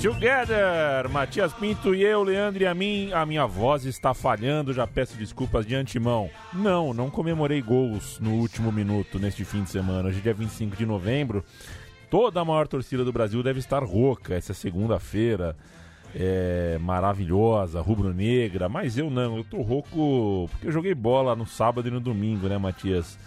Together, Matias Pinto e eu, Leandro e a mim. A minha voz está falhando, já peço desculpas de antemão. Não, não comemorei gols no último minuto neste fim de semana. Hoje, dia 25 de novembro, toda a maior torcida do Brasil deve estar rouca. Essa segunda-feira é maravilhosa, rubro-negra, mas eu não, eu tô rouco porque eu joguei bola no sábado e no domingo, né, Matias?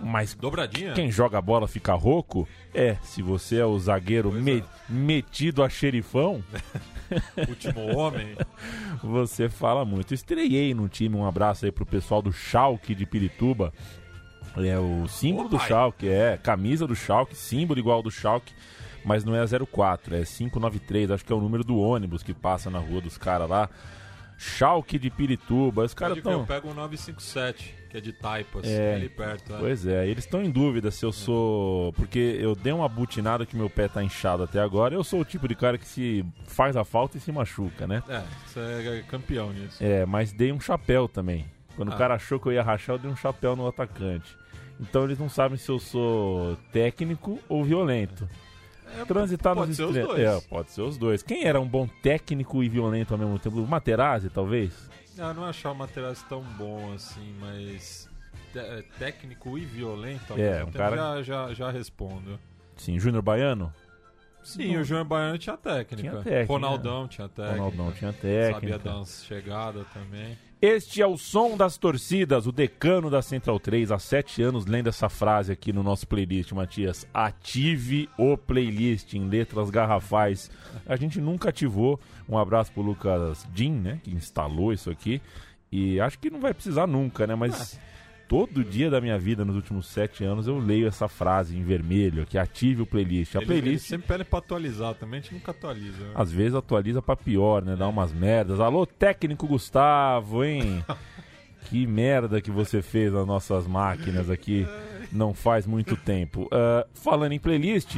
Mas Dobradinha? quem joga bola fica rouco? É, se você é o zagueiro me- é. metido a xerifão, Último homem. você fala muito. Estreiei no time, um abraço aí pro pessoal do Schalke de Pirituba. É o símbolo Ô, do pai. Schalke, é camisa do Schalke, símbolo igual do Schalke, mas não é 04, é 593, acho que é o número do ônibus que passa na rua dos caras lá. Schalke de Pirituba, os caras ver, eu estão... pego um 957, que é de Taipas, É. ali perto. né? Pois é, eles estão em dúvida se eu sou. Porque eu dei uma butinada que meu pé tá inchado até agora. Eu sou o tipo de cara que se faz a falta e se machuca, né? É, você é campeão nisso. É, mas dei um chapéu também. Quando o Ah. cara achou que eu ia rachar, eu dei um chapéu no atacante. Então eles não sabem se eu sou técnico ou violento. É, Transitar pode nos ser extremos. É, pode ser os dois. Quem era um bom técnico e violento ao mesmo tempo? O Materazzi, talvez? Ah, eu não achar o Materazzi tão bom assim, mas te- é, técnico e violento, ao É, mesmo um tempo, cara- já, já, já respondo. Sim, Júnior Baiano? Sim, o João Baiano tinha técnica. Tinha técnica, Ronaldão tinha técnica. Ronaldão tinha Sabia técnica. dar umas chegadas também. Este é o som das torcidas, o decano da Central 3. Há sete anos lendo essa frase aqui no nosso playlist, Matias. Ative o playlist em letras garrafais. A gente nunca ativou. Um abraço pro Lucas Jean, né? Que instalou isso aqui. E acho que não vai precisar nunca, né? Mas todo dia da minha vida, nos últimos sete anos, eu leio essa frase em vermelho, que ative o playlist. A Ele, ele playlist sempre pede pra atualizar também, a gente nunca atualiza. né? às vezes atualiza pra pior, né? Dá umas merdas. Alô, técnico Gustavo, hein? que merda que você fez nas nossas máquinas aqui não faz muito tempo. Ah, falando em playlist,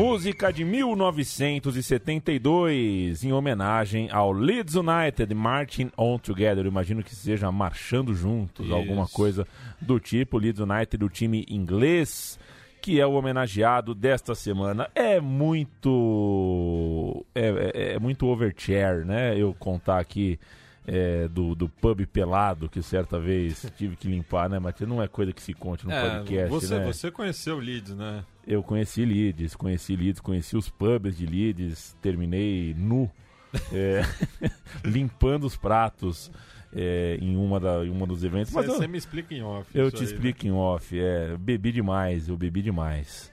música de 1972 em homenagem ao Leeds United Marching On Together. Eu imagino que seja marchando juntos, Isso. alguma coisa do tipo. Leeds United, o time inglês, que é o homenageado desta semana. É muito. É, é- é muito overchair, né? Eu contar aqui. é, do, do pub pelado que certa vez tive que limpar, né, Matheus? Não é coisa que se conte no É, podcast, você, né? você conheceu o Leeds, né? Eu conheci Leeds, conheci Leeds, conheci os pubs de Leeds, terminei nu, é, limpando os pratos é, em, uma da, em uma dos eventos. Mas Você me explica em off. eu isso te aí, né? explico em off, é, bebi demais, eu bebi demais.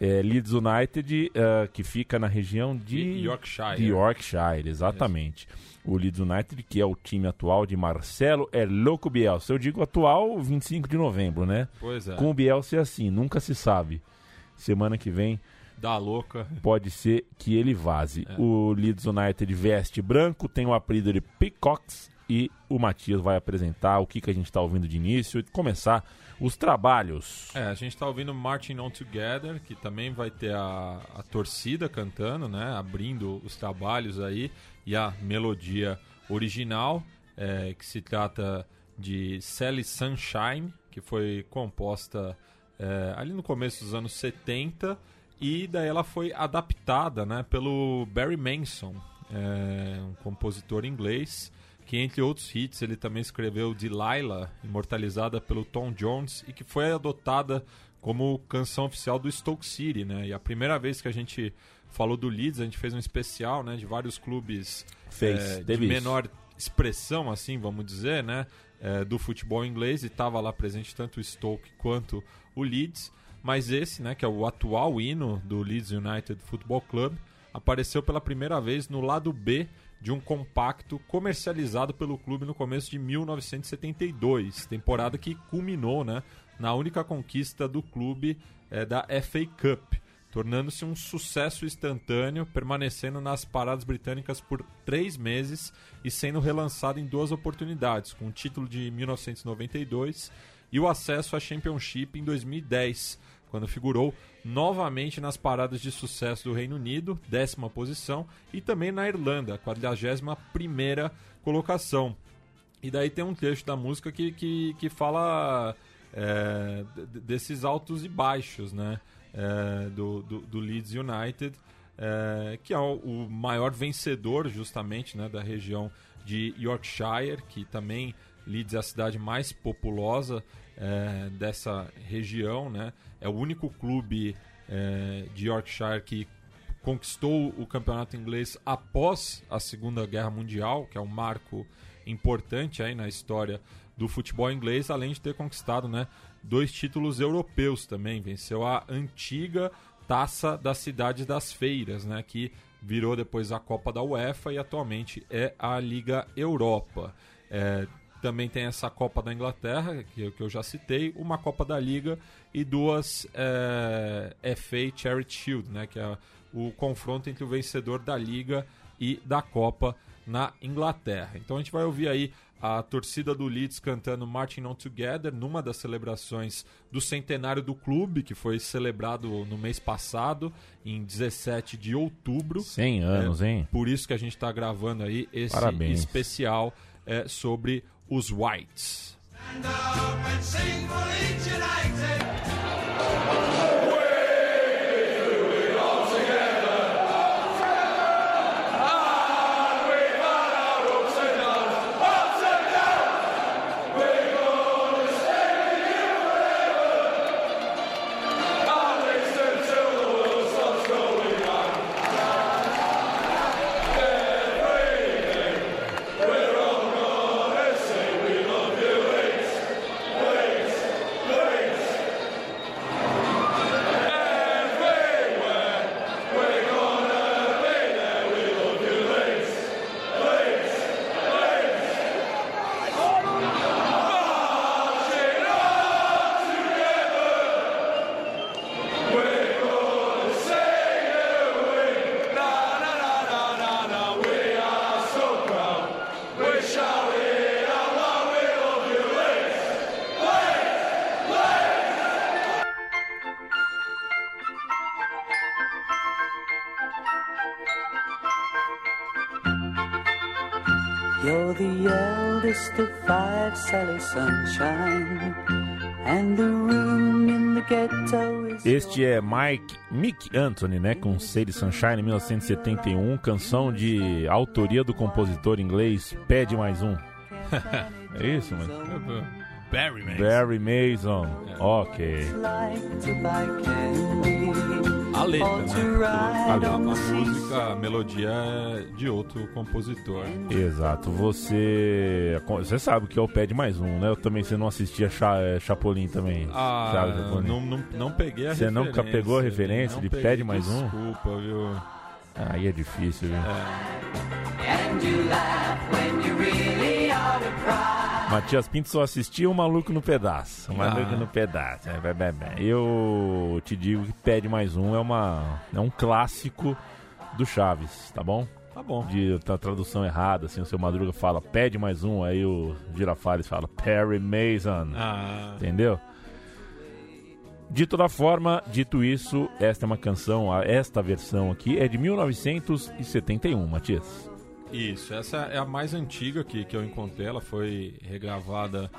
É, Leeds United, ah, que fica na região de Yorkshire. de Yorkshire, exatamente. O Leeds United, que é o time atual de Marcelo é louco Bielsa. Eu digo atual 25 de novembro, né? Pois é. Com o Bielsa é assim, nunca se sabe. Semana que vem Dá louca. pode ser que ele vaze. É. O Leeds United veste branco, tem o apelido de Peacocks e o Matias vai apresentar o que, que a gente está ouvindo de início e começar os trabalhos. É, a gente tá ouvindo Marching On Together, que também vai ter a, a torcida cantando, né? Abrindo os trabalhos aí. E a melodia original, é, que se trata de Sally Sunshine, que foi composta é, ali no começo dos anos 70. E daí ela foi adaptada né, pelo Barry Manson, é, um compositor inglês que entre outros hits ele também escreveu Delilah, imortalizada pelo Tom Jones e que foi adotada como canção oficial do Stoke City, né? E a primeira vez que a gente falou do Leeds, a gente fez um especial, né, de vários clubes Fez, é, de menor expressão, assim, vamos dizer, né, é, do futebol inglês e estava lá presente tanto o Stoke quanto o Leeds. Mas esse, né, que é o atual hino do Leeds United Football Club, apareceu pela primeira vez no lado B de um compacto comercializado pelo clube no começo de 1972, temporada que culminou né, na única conquista do clube eh, da FA Cup, tornando-se um sucesso instantâneo, permanecendo nas paradas britânicas por três meses e sendo relançado em duas oportunidades, com o título de 1992 e o acesso à Championship em 2010, quando figurou novamente nas paradas de sucesso do Reino Unido, décima posição, e também na Irlanda, 41 primeira colocação. E daí tem um trecho da música que, que, que fala é, desses altos e baixos, né? É, do, do, do Leeds United, é, que é o, o maior vencedor justamente né, da região de Yorkshire, que também Leeds é a cidade mais populosa é, dessa região, né? É o único clube é, de Yorkshire que conquistou o campeonato inglês após a Segunda Guerra Mundial, que é um marco importante aí na história do futebol inglês, além de ter conquistado, né, dois títulos europeus também. Venceu a antiga Taça das Cidades das Feiras, né, que virou depois a Copa da UEFA e atualmente é a Liga Europa. É, também tem essa Copa da Inglaterra, que, que eu já citei, uma Copa da Liga e duas é, FA Charity Shield, né, que é o confronto entre o vencedor da Liga e da Copa na Inglaterra. Então a gente vai ouvir aí a torcida do Leeds cantando Marching On Together numa das celebrações do centenário do clube, que foi celebrado no mês passado, em 17 de outubro. 100 anos, hein? Por isso que a gente está gravando aí esse Parabéns. especial é, sobre os Whites. You're Este é Mike Mick Anthony, né, com Sadie Sunshine, 1971, canção de autoria do compositor inglês Pede Mais Um. é isso, mano? Barry, man. Barry Mason. Ok. A letra, né? A, on a música, a melodia é de outro compositor. Exato. Você. Você sabe que é o Pede Mais Um, né? Eu também, você não assistia Cha, é, Chapolin também. Ah, Chaves Chapolin. não, não, não peguei a Você referência. nunca pegou a referência de Pede Mais Um? Desculpa, viu? Aí é difícil, viu? And Matias Pinto só assistia o Maluco no Pedaço. O Maluco Ah. no Pedaço. É. Eu te digo que Pede Mais Um é, uma, é um clássico do Chaves, tá bom? Tá bom. De tá, tradução errada, assim, o seu Madruga fala Pede Mais Um, aí o Girafales fala Perry Mason. Ah, Entendeu? De toda forma, dito isso, esta é uma canção, esta versão aqui é de 1971, Matias. Isso, essa é a mais antiga que, que eu encontrei. Ela foi regravada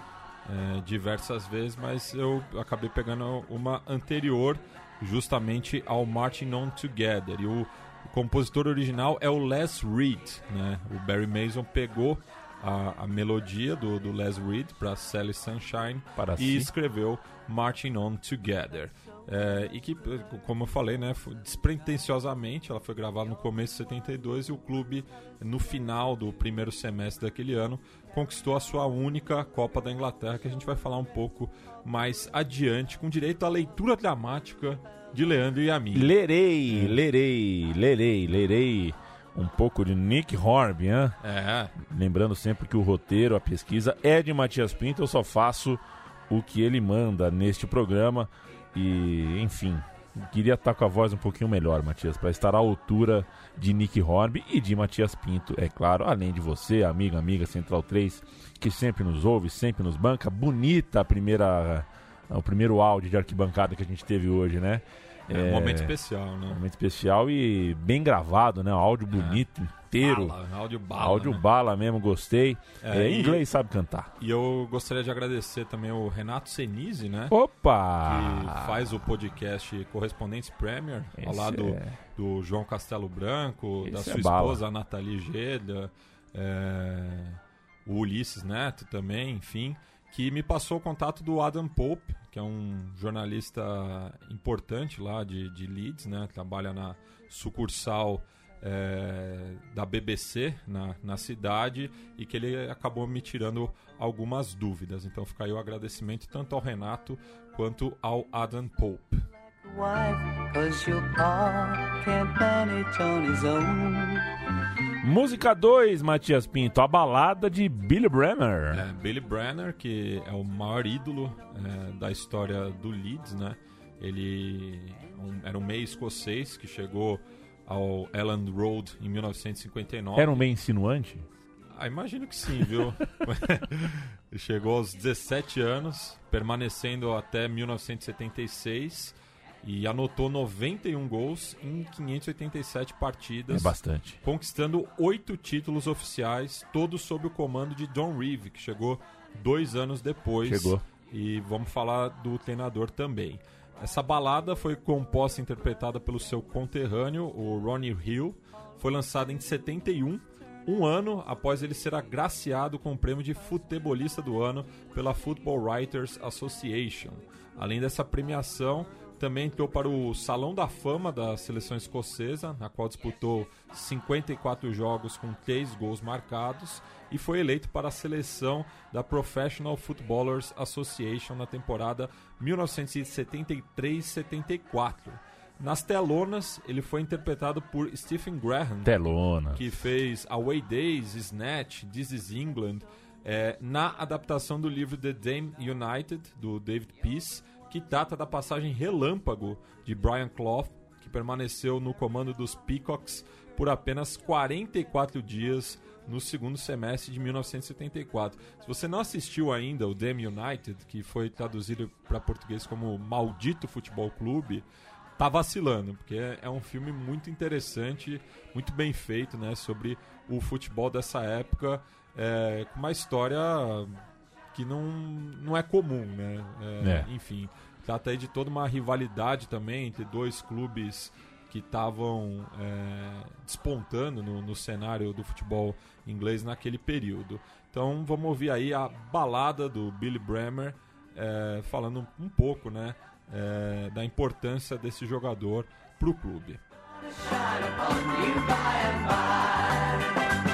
é, diversas vezes, mas eu acabei pegando uma anterior, justamente ao Marching On Together. E o, o compositor original é o Les Reed. Né? O Barry Mason pegou a, a melodia do, do Les Reed para Sally Sunshine Para e si. escreveu Marching On Together. É, e que, como eu falei, né, foi- despretensiosamente, ela foi gravada no começo de 72 e o clube, no final do primeiro semestre daquele ano, conquistou a sua única Copa da Inglaterra, que a gente vai falar um pouco mais adiante, com direito à leitura dramática de Leandro e a mim. Lerei, lerei, lerei, lerei um pouco de Nick Horby, hein? É, Lembrando sempre que o roteiro, a pesquisa é de Matias Pinto, eu só faço o que ele manda neste programa. E, enfim, queria estar com a voz um pouquinho melhor, Matias, para estar à altura de Nick Horby e de Matias Pinto, é claro, além de você, amiga, amiga Central 3, que sempre nos ouve, sempre nos banca. Bonita a primeira, o primeiro áudio de arquibancada que a gente teve hoje, né? é um momento especial, Um né? momento especial e bem gravado, né? Um áudio bonito, inteiro. Bala, áudio bala. áudio né? bala mesmo, gostei. É, É, e- inglês sabe cantar. E eu gostaria de agradecer também o Renato Senise, né? Opa! que faz o podcast Correspondentes Premier, ao Esse lado é- do João Castelo Branco, da Esse sua é esposa, a Nathalie Geda, é, o Ulisses Neto também, enfim, que me passou o contato do Adam Pope, que é um jornalista importante lá de, de Leeds, né? Trabalha na sucursal é, da BBC na, na cidade e que ele acabou me tirando algumas dúvidas. Então fica aí o agradecimento tanto ao Renato quanto ao Adam Pope. Música 2, Matias Pinto, a balada de Billy Bremer. É, Billy Brenner, que é o maior ídolo é, da história do Leeds, né? Ele um- era um meio escocês que chegou ao Elland Road em 1959. Era um meio insinuante? Ah, imagino que sim, viu? Chegou aos 17 anos, permanecendo até 1976 e anotou 91 gols em 587 É partidas, bastante. conquistando oito títulos oficiais, todos sob o comando de John Reeve, que chegou dois anos depois. Chegou. E vamos falar do treinador também. Essa balada foi composta e interpretada pelo seu conterrâneo, o Ronnie Hill. Foi lançada em 71, um ano após ele ser agraciado com o prêmio de futebolista do ano pela Football Writers Association. Além dessa premiação, também entrou para o Salão da Fama da seleção escocesa, na qual disputou 54 jogos com 3 gols marcados e foi eleito para a seleção da Professional Footballers Association na temporada 1973-74. Nas telonas, ele foi interpretado por Stephen Graham, Telona. que fez Away Days, Snatch, This Is England, é, na adaptação do livro The Dame United, do David Peace, que trata da passagem relâmpago de Brian Clough, que permaneceu no comando dos Peacocks por apenas 44 dias no segundo semestre de 1974. Se você não assistiu ainda o Dame United, que foi traduzido para português como Maldito Futebol Clube, tá vacilando, porque é, é um filme muito interessante, muito bem feito, né, sobre o futebol dessa época, é, com uma história que não, não é comum, né? É, É. Enfim, trata aí de toda uma rivalidade também entre dois clubes que estavam é, despontando no, no cenário do futebol inglês naquele período. Então vamos ouvir aí a balada do Billy Bremer é, falando um pouco, né, é, da importância desse jogador para o clube. Billy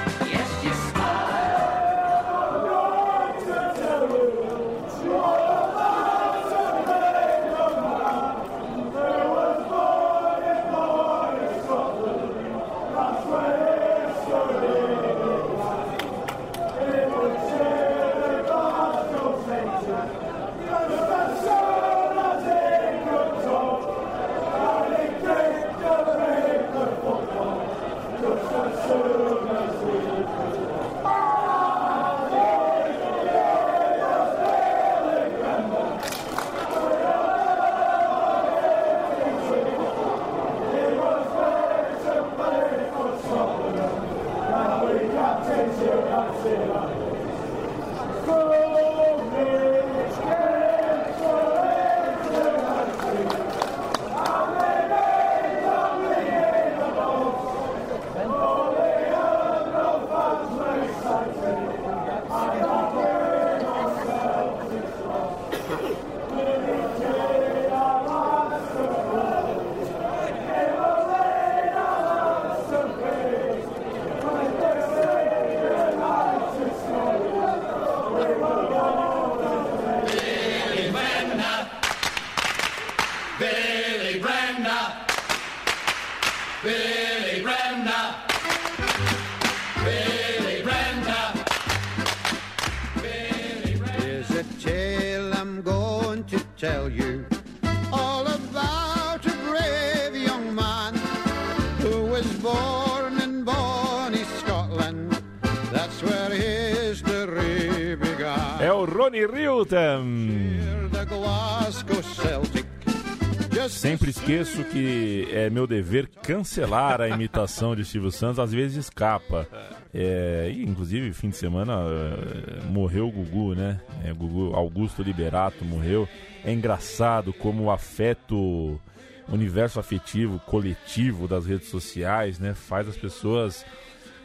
cancelar a imitação de Silvio Santos, às vezes escapa. É, e, inclusive, fim de semana é, morreu o Gugu, né? É, Gugu, Augusto Liberato morreu. É engraçado como o afeto, o universo afetivo, coletivo das redes sociais, né? Faz as pessoas.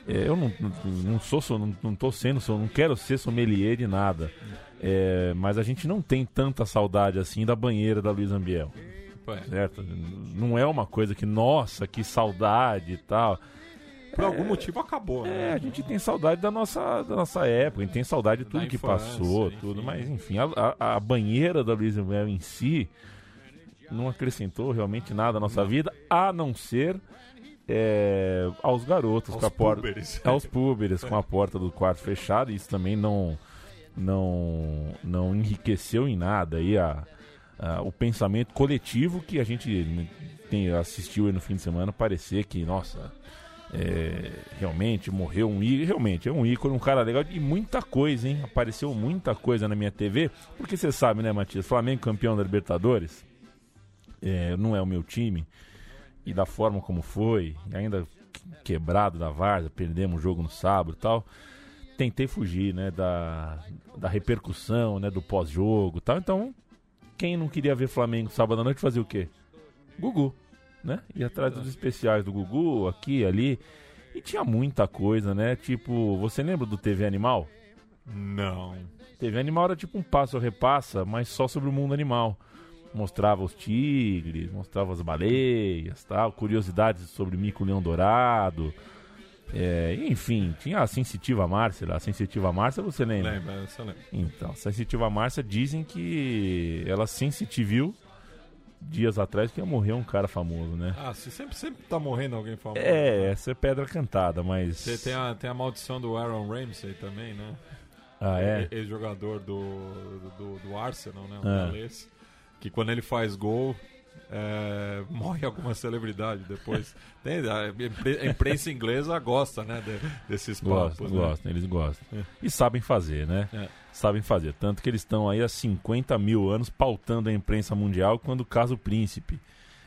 é, eu não, não, sou, não, não tô sendo, não quero ser sommelier de nada. É, mas a gente não tem tanta saudade assim da banheira da Luiz Ambiel é. certo? Não é uma coisa que, nossa, que saudade e tal. Por algum motivo acabou, É, né? a gente tem saudade da nossa, da nossa época, a gente tem saudade de tudo Da que passou, enfim. tudo, mas enfim, a, a- a banheira da Luísa Mel em si não acrescentou realmente nada à nossa vida, a não ser é, aos garotos Aos com a porta. púberes. Aos púberes com a porta do quarto fechada, isso também não, não, não enriqueceu em nada aí a, a- o pensamento coletivo que a gente tem, assistiu no fim de semana parecer que, nossa, é, realmente morreu um ícone, realmente é um ícone, um cara legal e muita coisa, hein? Apareceu muita coisa na minha TV, porque você sabe, né, Matias? Flamengo campeão da Libertadores, é, não é o meu time, e da forma como foi, ainda quebrado da Varsa, perdemos o jogo no sábado tal. Tentei fugir, né, da, da repercussão, né, do pós-jogo tal. Então, quem não queria ver Flamengo sábado à noite fazia o quê? Gugu, né? Ia atrás dos especiais do Gugu, aqui, ali. E tinha muita coisa, né? Tipo, você lembra do TV Animal? Não. TV Animal era tipo um passo repassa, mas só sobre o mundo animal. Mostrava os tigres, mostrava as baleias, tal, curiosidades sobre mico-leão dourado. É, enfim, tinha a Sensitiva Márcia lá. A Sensitiva Márcia, você lembra? Lembra, você lembra. Então, a Sensitiva Márcia dizem que ela sensitiviu dias atrás que ia morrer um cara famoso, né? Ah, você sempre, sempre tá morrendo alguém famoso. É, né? essa é pedra cantada, mas. Você tem a, tem a maldição do Aaron Ramsey também, né? Ah, é? Ex-jogador do, do, do Arsenal, né? O Ah. galês. Que quando ele faz gol, é, morre alguma celebridade depois. Tem, a, impre- a imprensa inglesa gosta, né? de- desses papos. Gostam, né? gostam, eles gostam. E sabem fazer, né? É. Sabem fazer. Tanto que eles estão aí há 50 mil anos pautando a imprensa mundial quando casa o príncipe.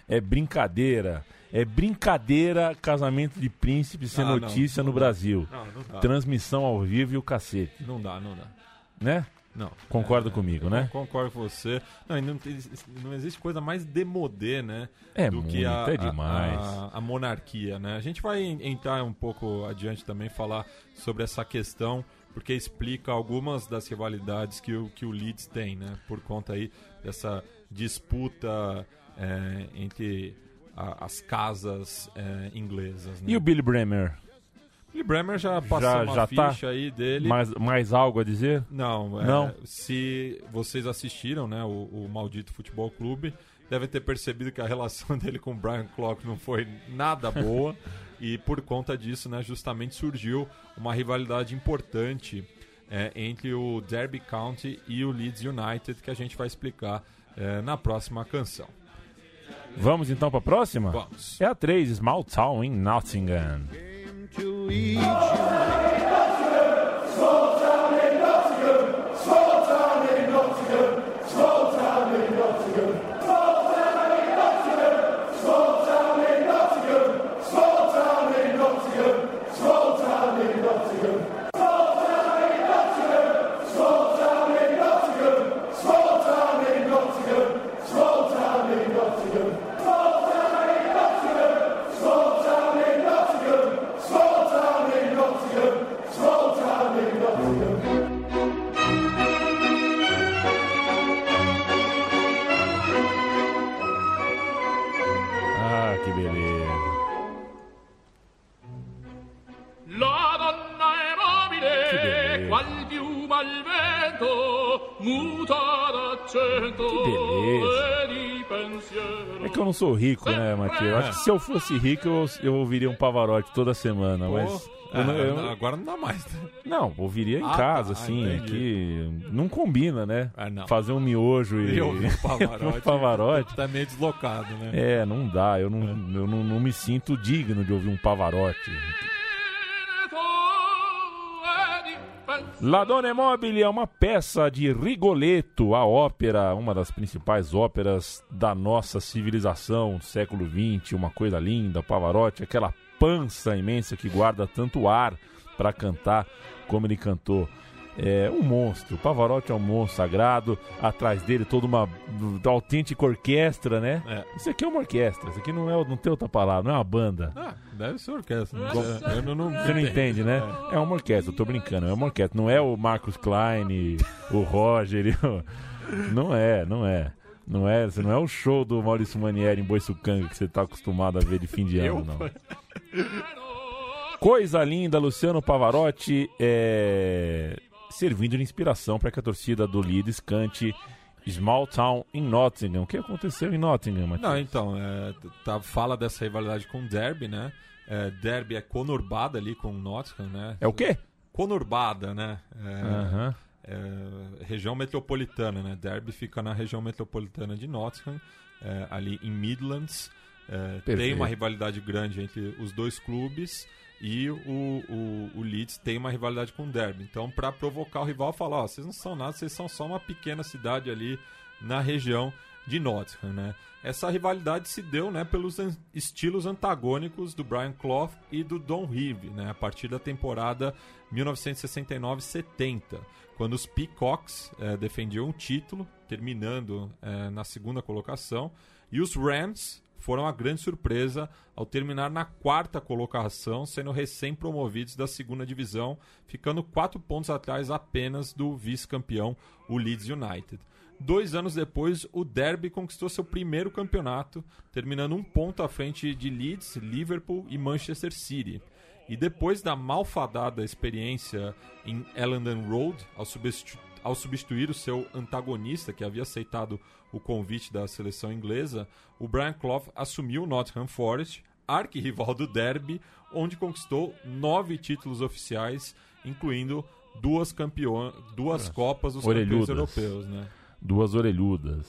É brincadeira. É brincadeira casamento de príncipe ser Ah, não, notícia não no dá. Brasil. Não, não. Transmissão ao vivo e o cacete, Não dá, não dá. né? Não. Concorda comigo, né? Con- Concordo com você. Não, não, não existe coisa mais demodê, né? É do muito, que a, é demais. A, a monarquia, né? A gente vai en- entrar um pouco adiante também, falar sobre essa questão, porque explica algumas das rivalidades que o, que o Leeds tem, né? Por conta aí dessa disputa é, entre a- as casas é, inglesas, né? E o Billy Bremer? Billy Bremer já passou Já- uma já tá? ficha aí dele. Mais, mais algo a dizer? Não, é, Não? se vocês assistiram, né, o, o Maldito Futebol Clube, devem ter percebido que a relação dele com o Brian Clough não foi nada boa e por conta disso, né, justamente surgiu uma rivalidade importante é, entre o Derby County e o Leeds United que a gente vai explicar é, na próxima canção. Vamos então pra próxima? Vamos. É a 3, Small Town em Nottingham. to each. you. Que beleza. É que eu não sou rico, né, Matias? Eu acho que se eu fosse rico, eu, eu ouviria um Pavarotti toda semana, mas... Pô, eu não- é, eu- agora não dá mais. né? Não, ouviria em Ah, casa, tá, assim, é entendi. que não combina, né? Ah, não. Fazer um miojo e... E ouvir um Pavarotti. um Pavarotti. Tá meio deslocado, né? É, não dá, eu, não, eu não, não me sinto digno de ouvir um Pavarotti. Di pensiero La Donna Mobile é uma peça de Rigoletto, a ópera, uma das principais óperas da nossa civilização, século XX, uma coisa linda, Pavarotti, aquela pança imensa que guarda tanto ar para cantar como ele cantou. É um monstro, Pavarotti é um monstro sagrado, atrás dele toda uma autêntica orquestra, né? É. Isso aqui é uma orquestra, isso aqui não, é, não tem outra palavra, não é uma banda. Ah, deve ser orquestra. Eu não, não, Você não entende, né? É uma orquestra, eu tô brincando, é uma orquestra. Não é o Marcus Klein, o Roger. Não é, não é. Não é, você não é o show do Maurício Manieri em Boiçucanga que você tá acostumado a ver de fim de ano, não. Coisa linda, Luciano Pavarotti é, servindo de inspiração para que a torcida do Leeds cante Small Town in Nottingham. O que aconteceu em Nottingham, Matias? Não, então, é, tá, fala dessa rivalidade com o Derby, né? É, derby é conurbada ali com o Nottingham, né? É o quê? Conurbada, né? É, Aham. é, região metropolitana, né? Derby fica na região metropolitana de Nottingham, é, ali em Midlands. É, tem uma rivalidade grande entre os dois clubes e o, o, o Leeds tem uma rivalidade com o Derby. Então, para provocar o rival, falar: vocês não são nada, vocês são só uma pequena cidade ali na região de Nottingham, né? Essa rivalidade se deu, né, pelos an- estilos antagônicos do Brian Clough e do Don Reeve, né, a partir da temporada 1969-70, quando os Peacocks eh, defendiam o título, terminando eh, na segunda colocação, e os Rams foram a grande surpresa ao terminar na quarta colocação, sendo recém-promovidos da segunda divisão, ficando quatro pontos atrás apenas do vice-campeão, o Leeds United. Dois anos depois, o Derby conquistou seu primeiro campeonato, terminando um ponto à frente de Leeds, Liverpool e Manchester City. E depois da malfadada experiência em Ellenden Road, ao, substitu- ao substituir o seu antagonista, que havia aceitado o convite da seleção inglesa, o Brian Clough assumiu o Nottingham Forest, arquirrival do Derby, onde conquistou nove títulos oficiais, incluindo duas, campeõ duas Copas dos Orelhudas. Campeões Europeus. Né? Duas orelhudas.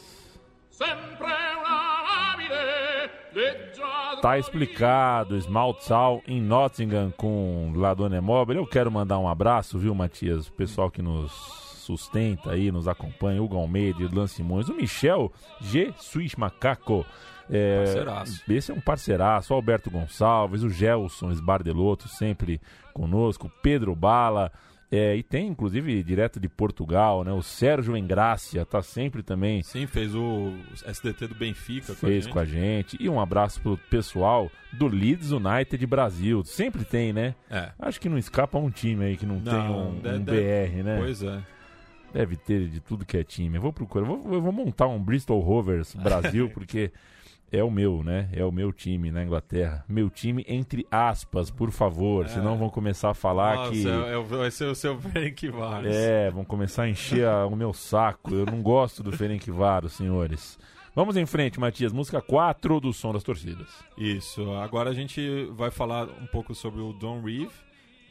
Tá explicado, Small Town em Nottingham com Ladone Mobile. Eu quero mandar um abraço, viu, Matias? O pessoal que nos sustenta aí, nos acompanha, o Almeida, Irlan Simões, o Michel G. Suis Macaco. É, Parceiraço. esse é um parceiraço, o Alberto Gonçalves, o Gelson Esbardelotto sempre conosco, Pedro Bala, é, e tem inclusive direto de Portugal, né? O Sérgio Engrácia tá sempre também Sim, fez o SDT do Benfica fez com a gente. E um abraço pro pessoal do Leeds United Brasil. Sempre tem, né? É. Acho que não escapa um time aí que não, tem um, de- um de- BR, né? Pois é. Deve ter de tudo que é time. Eu vou procurar. Vou, eu vou montar um Bristol Rovers Brasil, porque é o meu, né? É o meu time na Inglaterra. Meu time, entre aspas, por favor. Senão vão começar a falar Nossa, que. é- é vai ser o seu Frank Vares. É, vão começar a encher a- o meu saco. Eu não gosto do Ferencváros, senhores. Vamos em frente, Matias. Música 4 do Som das Torcidas. Isso. Agora a gente vai falar um pouco sobre o Don Reeve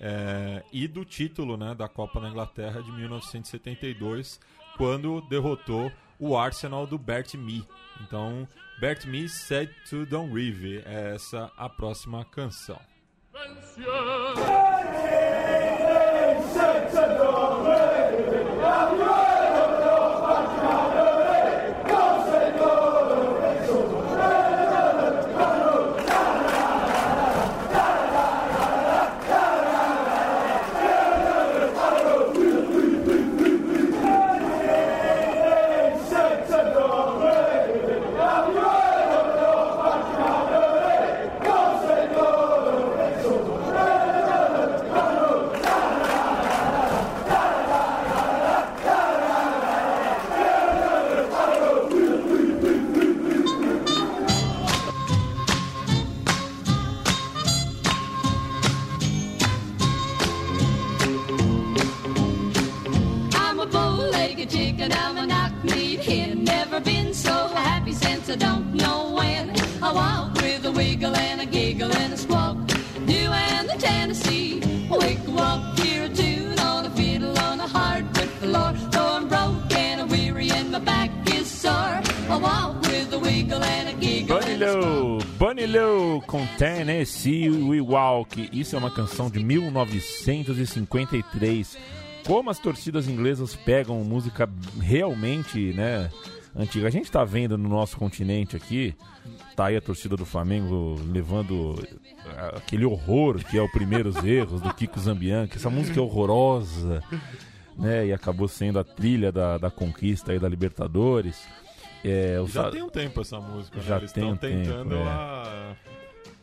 é, e do título né, da Copa na Inglaterra de 1972, quando derrotou o Arsenal do Bert Mee. Então, Bert Mee said to Don Reeve. É essa a próxima canção. Since I don't know when. I walk with a wiggle and a giggle and a squawk. Doing the Tennessee. Wake up, hear a tune on a fiddle on a hardwood floor. Though I'm broke and weary and my back is sore. I walk with a wiggle and a giggle Bunny and. Low, Bunny Low com Tennessee We Walk. Isso é uma canção de 1953. Como as torcidas inglesas pegam música realmente, né, antiga. A gente tá vendo no nosso continente aqui, tá aí a torcida do Flamengo levando ah, aquele horror que é o Primeiros Erros do Kiko Zambianchi. Essa música é horrorosa, né, e acabou sendo a trilha da, da conquista aí da Libertadores. É, Já Sa- tem um tempo essa música, Já né? Eles tem estão um tempo, tentando é. a,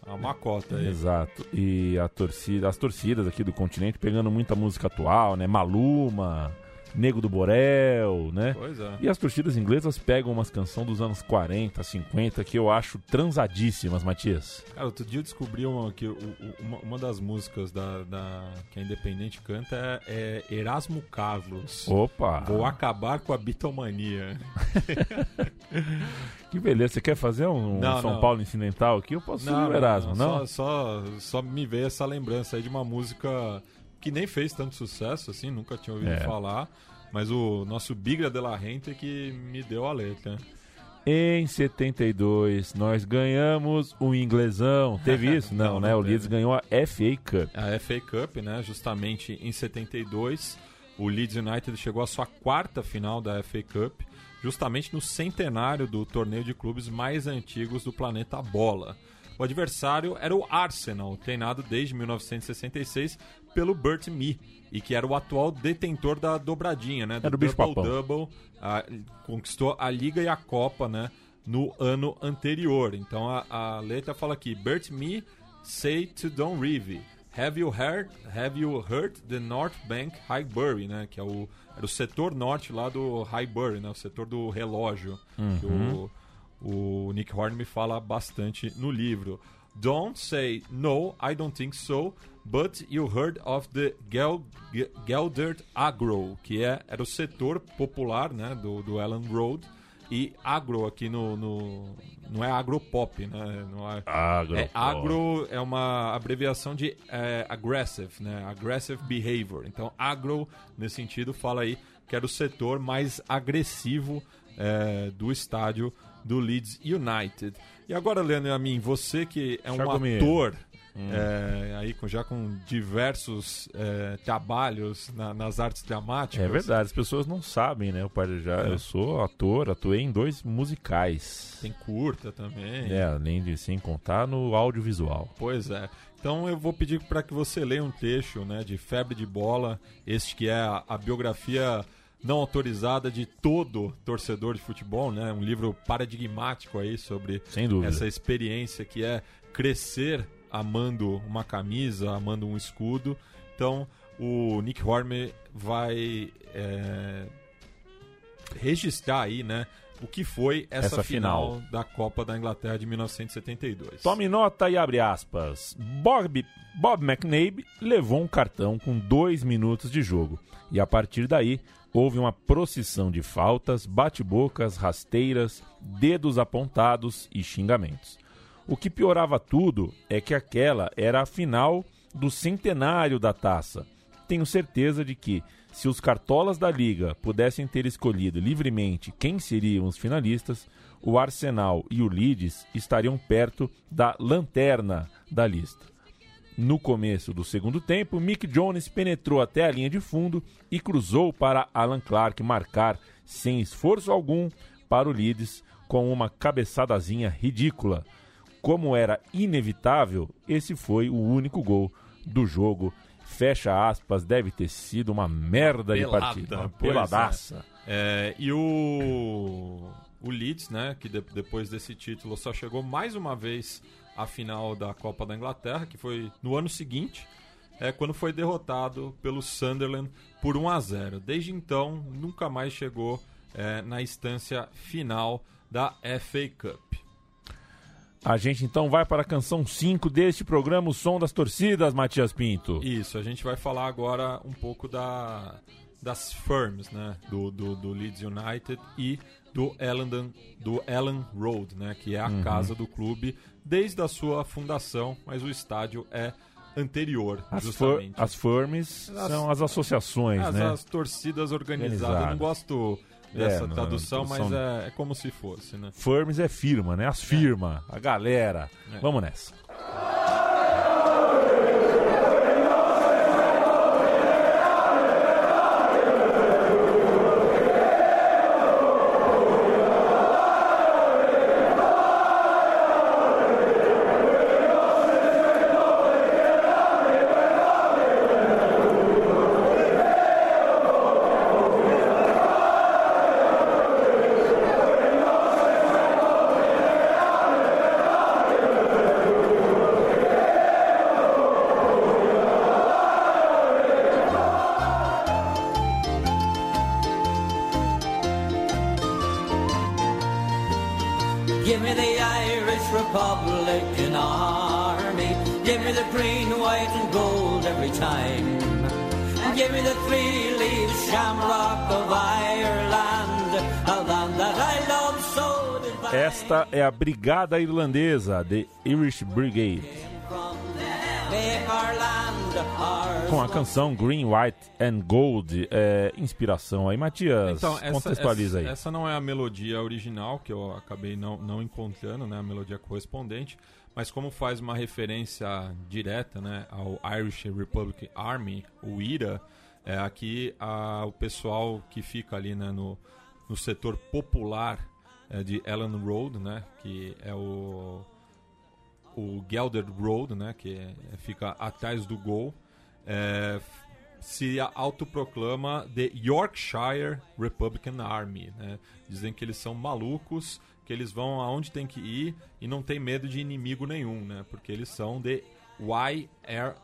a macota aí. Exato. E a torcida, as torcidas aqui do continente pegando muita música atual, né? Maluma, Nego do Borel, né? Pois é. E as torcidas inglesas pegam umas canções dos anos 40, 50 que eu acho transadíssimas, Matias. Cara, outro dia eu descobri uma, que uma, uma das músicas da, da- que a Independente canta é, é Erasmo Carlos. Opa! Vou acabar com a bitomania. Que beleza. Você quer fazer um Não, São não. Paulo incidental aqui? Eu posso ir o Erasmo, não? Só, só, só me veio essa lembrança aí de uma música que nem fez tanto sucesso, assim, nunca tinha ouvido É. falar. Mas o nosso Bigra de la Rente que me deu a letra. Em 72, nós ganhamos o inglesão. Teve isso? Não, Não, né? não o Leeds ganhou a FA Cup. A FA Cup, né? Justamente em 72, o Leeds United chegou à sua quarta final da FA Cup, justamente no centenário do torneio de clubes mais antigos do planeta Bola. O adversário era o Arsenal, treinado desde 1966 pelo Bert Mee, e que era o atual detentor da dobradinha, né? Era o bicho papão. Double, ah, conquistou a Liga e a Copa, né? No ano anterior. Então a, a letra fala aqui: Bert Mee say to Don Reeve, Have you heard? Have you heard the North Bank Highbury, né? Que é o era o setor norte lá do Highbury, né? O setor do relógio que o, o Nick Horn me fala bastante no livro. Don't say no, I don't think so. But you heard of the Gel Ge- Geldert Agro, que é, era o setor popular né, do, do Ellen Road. E agro aqui no, no. Não é agropop, né? Não é, Agro. é, agro é uma abreviação de é, aggressive, né? Aggressive behavior. Então, agro, nesse sentido, fala aí que era o setor mais agressivo é, do estádio do Leeds United. E agora, Leandro, a mim, você que é um ator, é, aí com, já com diversos é, trabalhos na- nas artes dramáticas. É verdade, as pessoas não sabem, né? Eu, pai, já, É. eu sou ator, atuei em dois musicais. Tem curta também. É, além de sem contar no audiovisual. Pois é. Então eu vou pedir para que você leia um trecho né, de Febre de Bola, este que é a, a biografia não autorizada de todo torcedor de futebol, né? Um livro paradigmático aí sobre essa experiência que é crescer amando uma camisa, amando um escudo. Então o Nick Horner vai é, registrar aí, né? O que foi essa, Essa final. final da Copa da Inglaterra de 1972. Tome nota e abre aspas. Bob, Bob McNabb levou um cartão com dois minutos de jogo. E a partir daí, houve uma procissão de faltas, bate-bocas, rasteiras, dedos apontados e xingamentos. O que piorava tudo é que aquela era a final do centenário da taça. Tenho certeza de que, se os cartolas da liga pudessem ter escolhido livremente quem seriam os finalistas, o Arsenal e o Leeds estariam perto da lanterna da lista. No começo do segundo tempo, Mick Jones penetrou até a linha de fundo e cruzou para Alan Clark marcar, sem esforço algum, para o Leeds com uma cabeçadazinha ridícula. Como era inevitável, esse foi o único gol do jogo. Fecha aspas, deve ter sido uma merda de Pelada, partida. Uma é. peladaça. É, e o, o Leeds, né, que de- depois desse título só chegou mais uma vez à final da Copa da Inglaterra, que foi no ano seguinte, é quando foi derrotado pelo Sunderland por 1 a 0. Desde então, nunca mais chegou é, na instância final da FA Cup. A gente então vai para a canção 5 deste programa, o som das torcidas, Matias Pinto. Isso, a gente vai falar agora um pouco da, das firms, né, do, do, do Leeds United e do Ellen, do Ellen Road, né, que é a Uhum. casa do clube desde a sua fundação, mas o estádio é anterior, As, justamente. as firmes As- são as associações, As, né? as torcidas organizadas. Não gosto dessa É, tradução, mas é, é como se fosse, né? Firmes é firma, né? As firma, a galera. É. Vamos nessa. Brigada Irlandesa, The Irish Brigade, com a canção Green, White and Gold. É, inspiração aí, Matias. Então, essa, contextualiza essa, aí. essa não é a melodia original, que eu acabei não, não encontrando, né? A melodia correspondente. Mas como faz uma referência direta né, ao Irish Republic Army, o IRA, é, aqui a, o pessoal que fica ali né, no, no setor popular é, de Ellen Road, né, que é o, o Gelderd Road, né, que é- fica atrás do Gol, é, se autoproclama The Yorkshire Republican Army. Né? Dizem que eles são malucos, que eles vão aonde tem que ir e não tem medo de inimigo nenhum, né? porque eles são The YRA,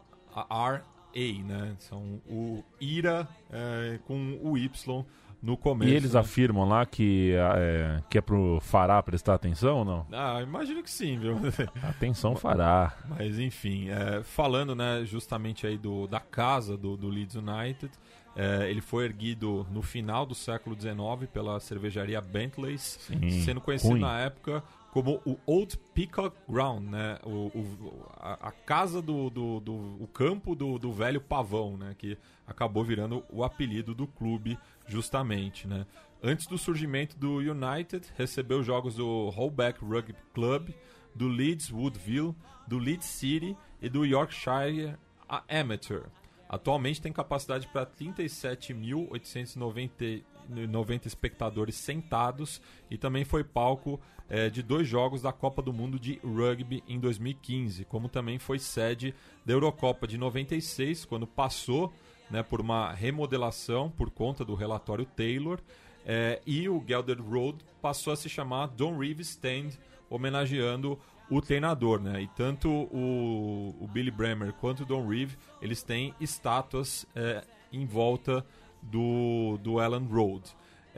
né? são o IRA é, com o Y no começo. E eles né? afirmam lá que é, que é pro Fará prestar atenção ou não? Ah, imagino que sim, viu? Atenção, Fará. Mas enfim, é, falando né, justamente aí do, da casa do, do Leeds United, é, ele foi erguido no final do século XIX pela cervejaria Bentley's, Sim, sendo conhecido ruim. na época como o Old Peacock Ground, né? O, o- a, casa do, do, do- o campo do, do velho pavão, né? Que acabou virando o apelido do clube justamente, né? Antes do surgimento do United, recebeu jogos do Holbeck Rugby Club, do Leeds Woodville, do Leeds City e do Yorkshire Amateur. Atualmente tem capacidade para 37.890 espectadores sentados e também foi palco eh, de dois jogos da Copa do Mundo de Rugby em 2015, como também foi sede da Eurocopa de 96, quando passou né, por uma remodelação por conta do relatório Taylor, eh, e o Gelderd Road passou a se chamar Don Reeves Stand, homenageando o treinador, né? E tanto o, o Billy Bremer quanto o Don Reeve, eles têm estátuas eh, em volta do, do Ellen Road.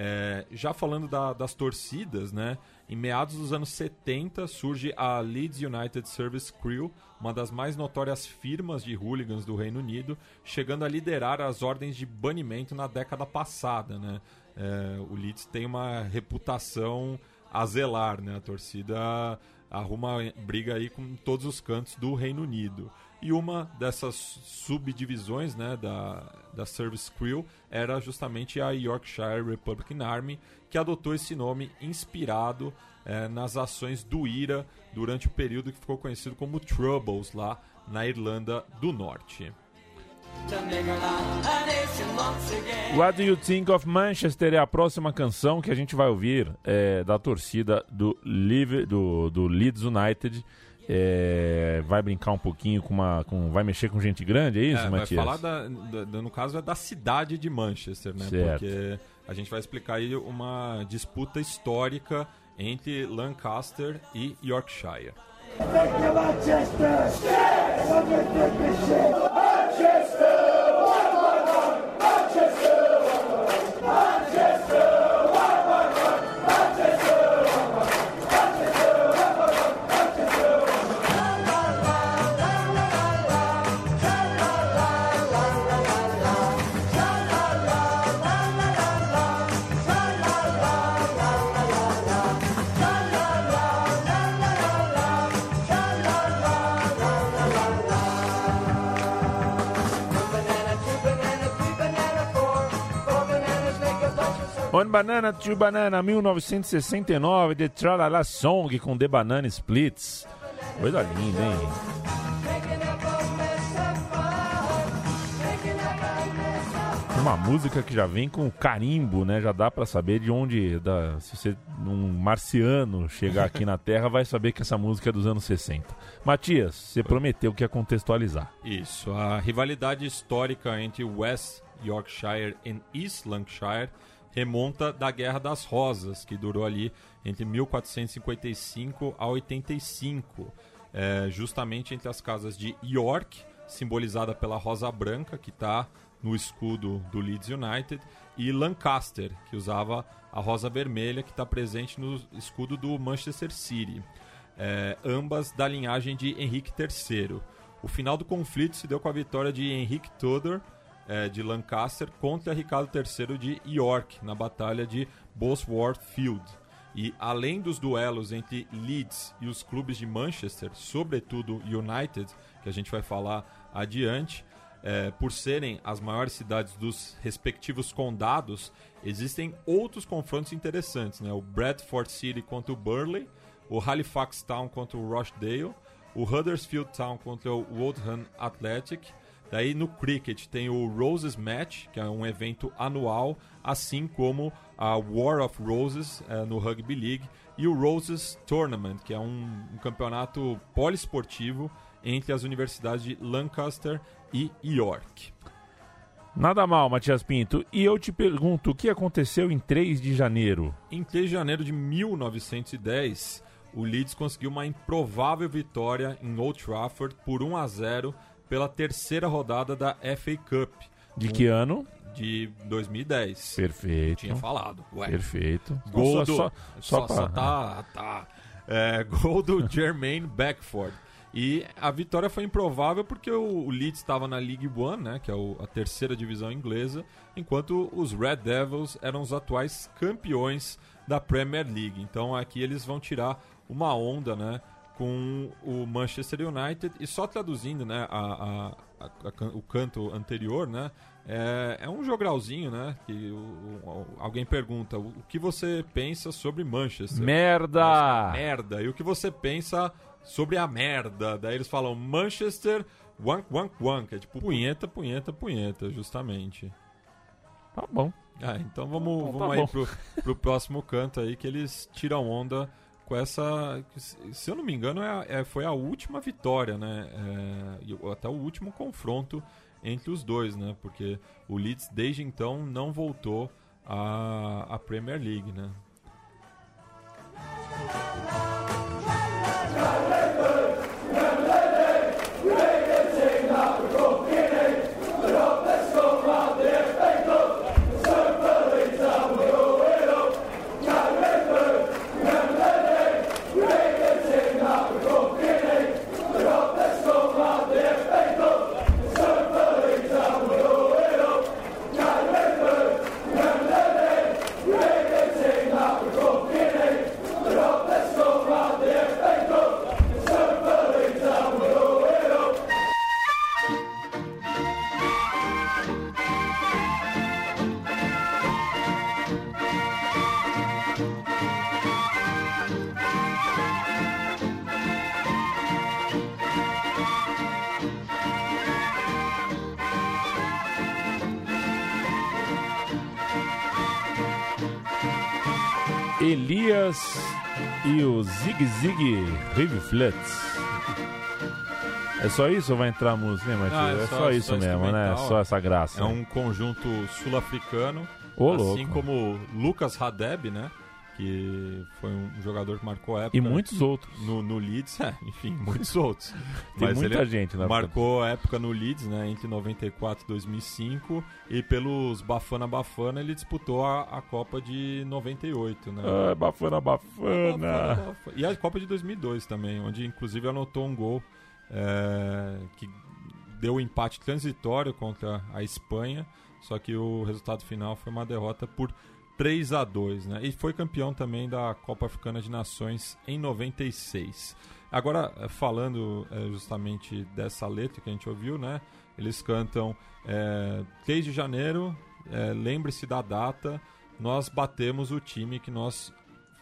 É, já falando da- das torcidas, né? Em meados dos anos 70 surge a Leeds United Service Crew, uma das mais notórias firmas de hooligans do Reino Unido, chegando a liderar as ordens de banimento na década passada, né? É, o Leeds tem uma reputação a zelar, né? A torcida arruma briga aí com todos os cantos do Reino Unido. E uma dessas subdivisões né, da, da Service Crew era justamente a Yorkshire Republican Army, que adotou esse nome inspirado eh, nas ações do IRA durante o período que ficou conhecido como Troubles lá na Irlanda do Norte. What Do You Think of Manchester é a próxima canção que a gente vai ouvir é, da torcida do, do, do Leeds United. É, vai brincar um pouquinho com uma. Com, vai mexer com gente grande, é isso, É, vai Matias? falar, da, da- da- no caso, é da cidade de Manchester, né? Certo. Porque a gente vai explicar aí uma disputa histórica entre Lancaster e Yorkshire. One Banana, Two Banana, 1969, The Tralala Song com The Banana Splits. Coisa linda, hein? Uma música que já vem com carimbo, né? Já dá pra saber de onde, da, se você, um marciano chegar aqui na Terra, vai saber que essa música é dos anos 60. Matias, você prometeu que ia contextualizar. Isso, a rivalidade histórica entre West Yorkshire e East Lancashire remonta da Guerra das Rosas, que durou ali entre 1455 a 85, é, justamente entre as casas de York, simbolizada pela rosa branca, que está no escudo do Leeds United, e Lancaster, que usava a rosa vermelha, que está presente no escudo do Manchester City. É, ambas da linhagem de Henrique III. O final do conflito se deu com a vitória de Henrique Tudor, é, de Lancaster, contra Ricardo III de York, na Batalha de Bosworth Field. E além dos duelos entre Leeds e os clubes de Manchester, sobretudo United, que a gente vai falar adiante, é, por serem as maiores cidades dos respectivos condados, existem outros confrontos interessantes. Né? O Bradford City contra o Burley, o Halifax Town contra o Rochdale, o Huddersfield Town contra o Oldham Athletic. Daí no cricket tem o Roses Match, que é um evento anual, assim como a War of Roses é, no Rugby League, e o Roses Tournament, que é um, um campeonato poliesportivo entre as universidades de Lancaster e York. Nada mal, Matias Pinto. E eu te pergunto, o que aconteceu em 3 de janeiro? Em 3 de janeiro de 1910, o Leeds conseguiu uma improvável vitória em Old Trafford por 1 a 0 pela terceira rodada da FA Cup. De que ano? De 2010. Perfeito. Tinha falado. Ué. Perfeito. Gol do... Só, Só, só, pra- só tá... tá. É, gol do Jermaine Beckford. E a vitória foi improvável porque o, o Leeds estava na League One, né, que é o- a terceira divisão inglesa, enquanto os Red Devils eram os atuais campeões da Premier League. Então aqui eles vão tirar uma onda, né, com o Manchester United e só traduzindo, né, a, a- a- o canto anterior, né, é, é um jogralzinho, né, que o- o- alguém pergunta o, que você pensa sobre Manchester? Merda! merda. E o que você pensa sobre a merda? Daí eles falam Manchester wank wank wank. É tipo punheta, punheta, punheta, justamente. Tá bom. Ah, então vamos, Então tá vamos aí pro, pro próximo canto aí que eles tiram onda com essa. Se eu não me engano, é, é- foi a última vitória, né? É, até o último confronto entre os dois, né? Porque o Leeds desde então não voltou à, à Premier League, né? Zig Rivflets. É só isso ou vai entrar a música, né, Matias? Ah, é, só, isso só mesmo, né? Só essa graça. É um conjunto sul-africano, assim louco. como Lucas Hadeb, né? Que foi um jogador que marcou época E muitos outros. no, no Leeds, é, enfim, muitos outros. Tem Mas muita gente na marcou época no Leeds, né? Entre 94 e 2005 e pelos Bafana Bafana ele disputou a, a Copa de 98, né? Ah, bafana, bafana. Bafana. E a Copa de 2002 também, onde inclusive anotou um gol é, que deu um empate transitório contra a Espanha, só que o resultado final foi uma derrota por 3 a 2 né? E foi campeão também da Copa Africana de Nações em 96. Agora, eh, falando eh, justamente dessa letra que a gente ouviu, né? Eles cantam eh, 3 de janeiro, eh, lembre-se da data, nós batemos o time que nós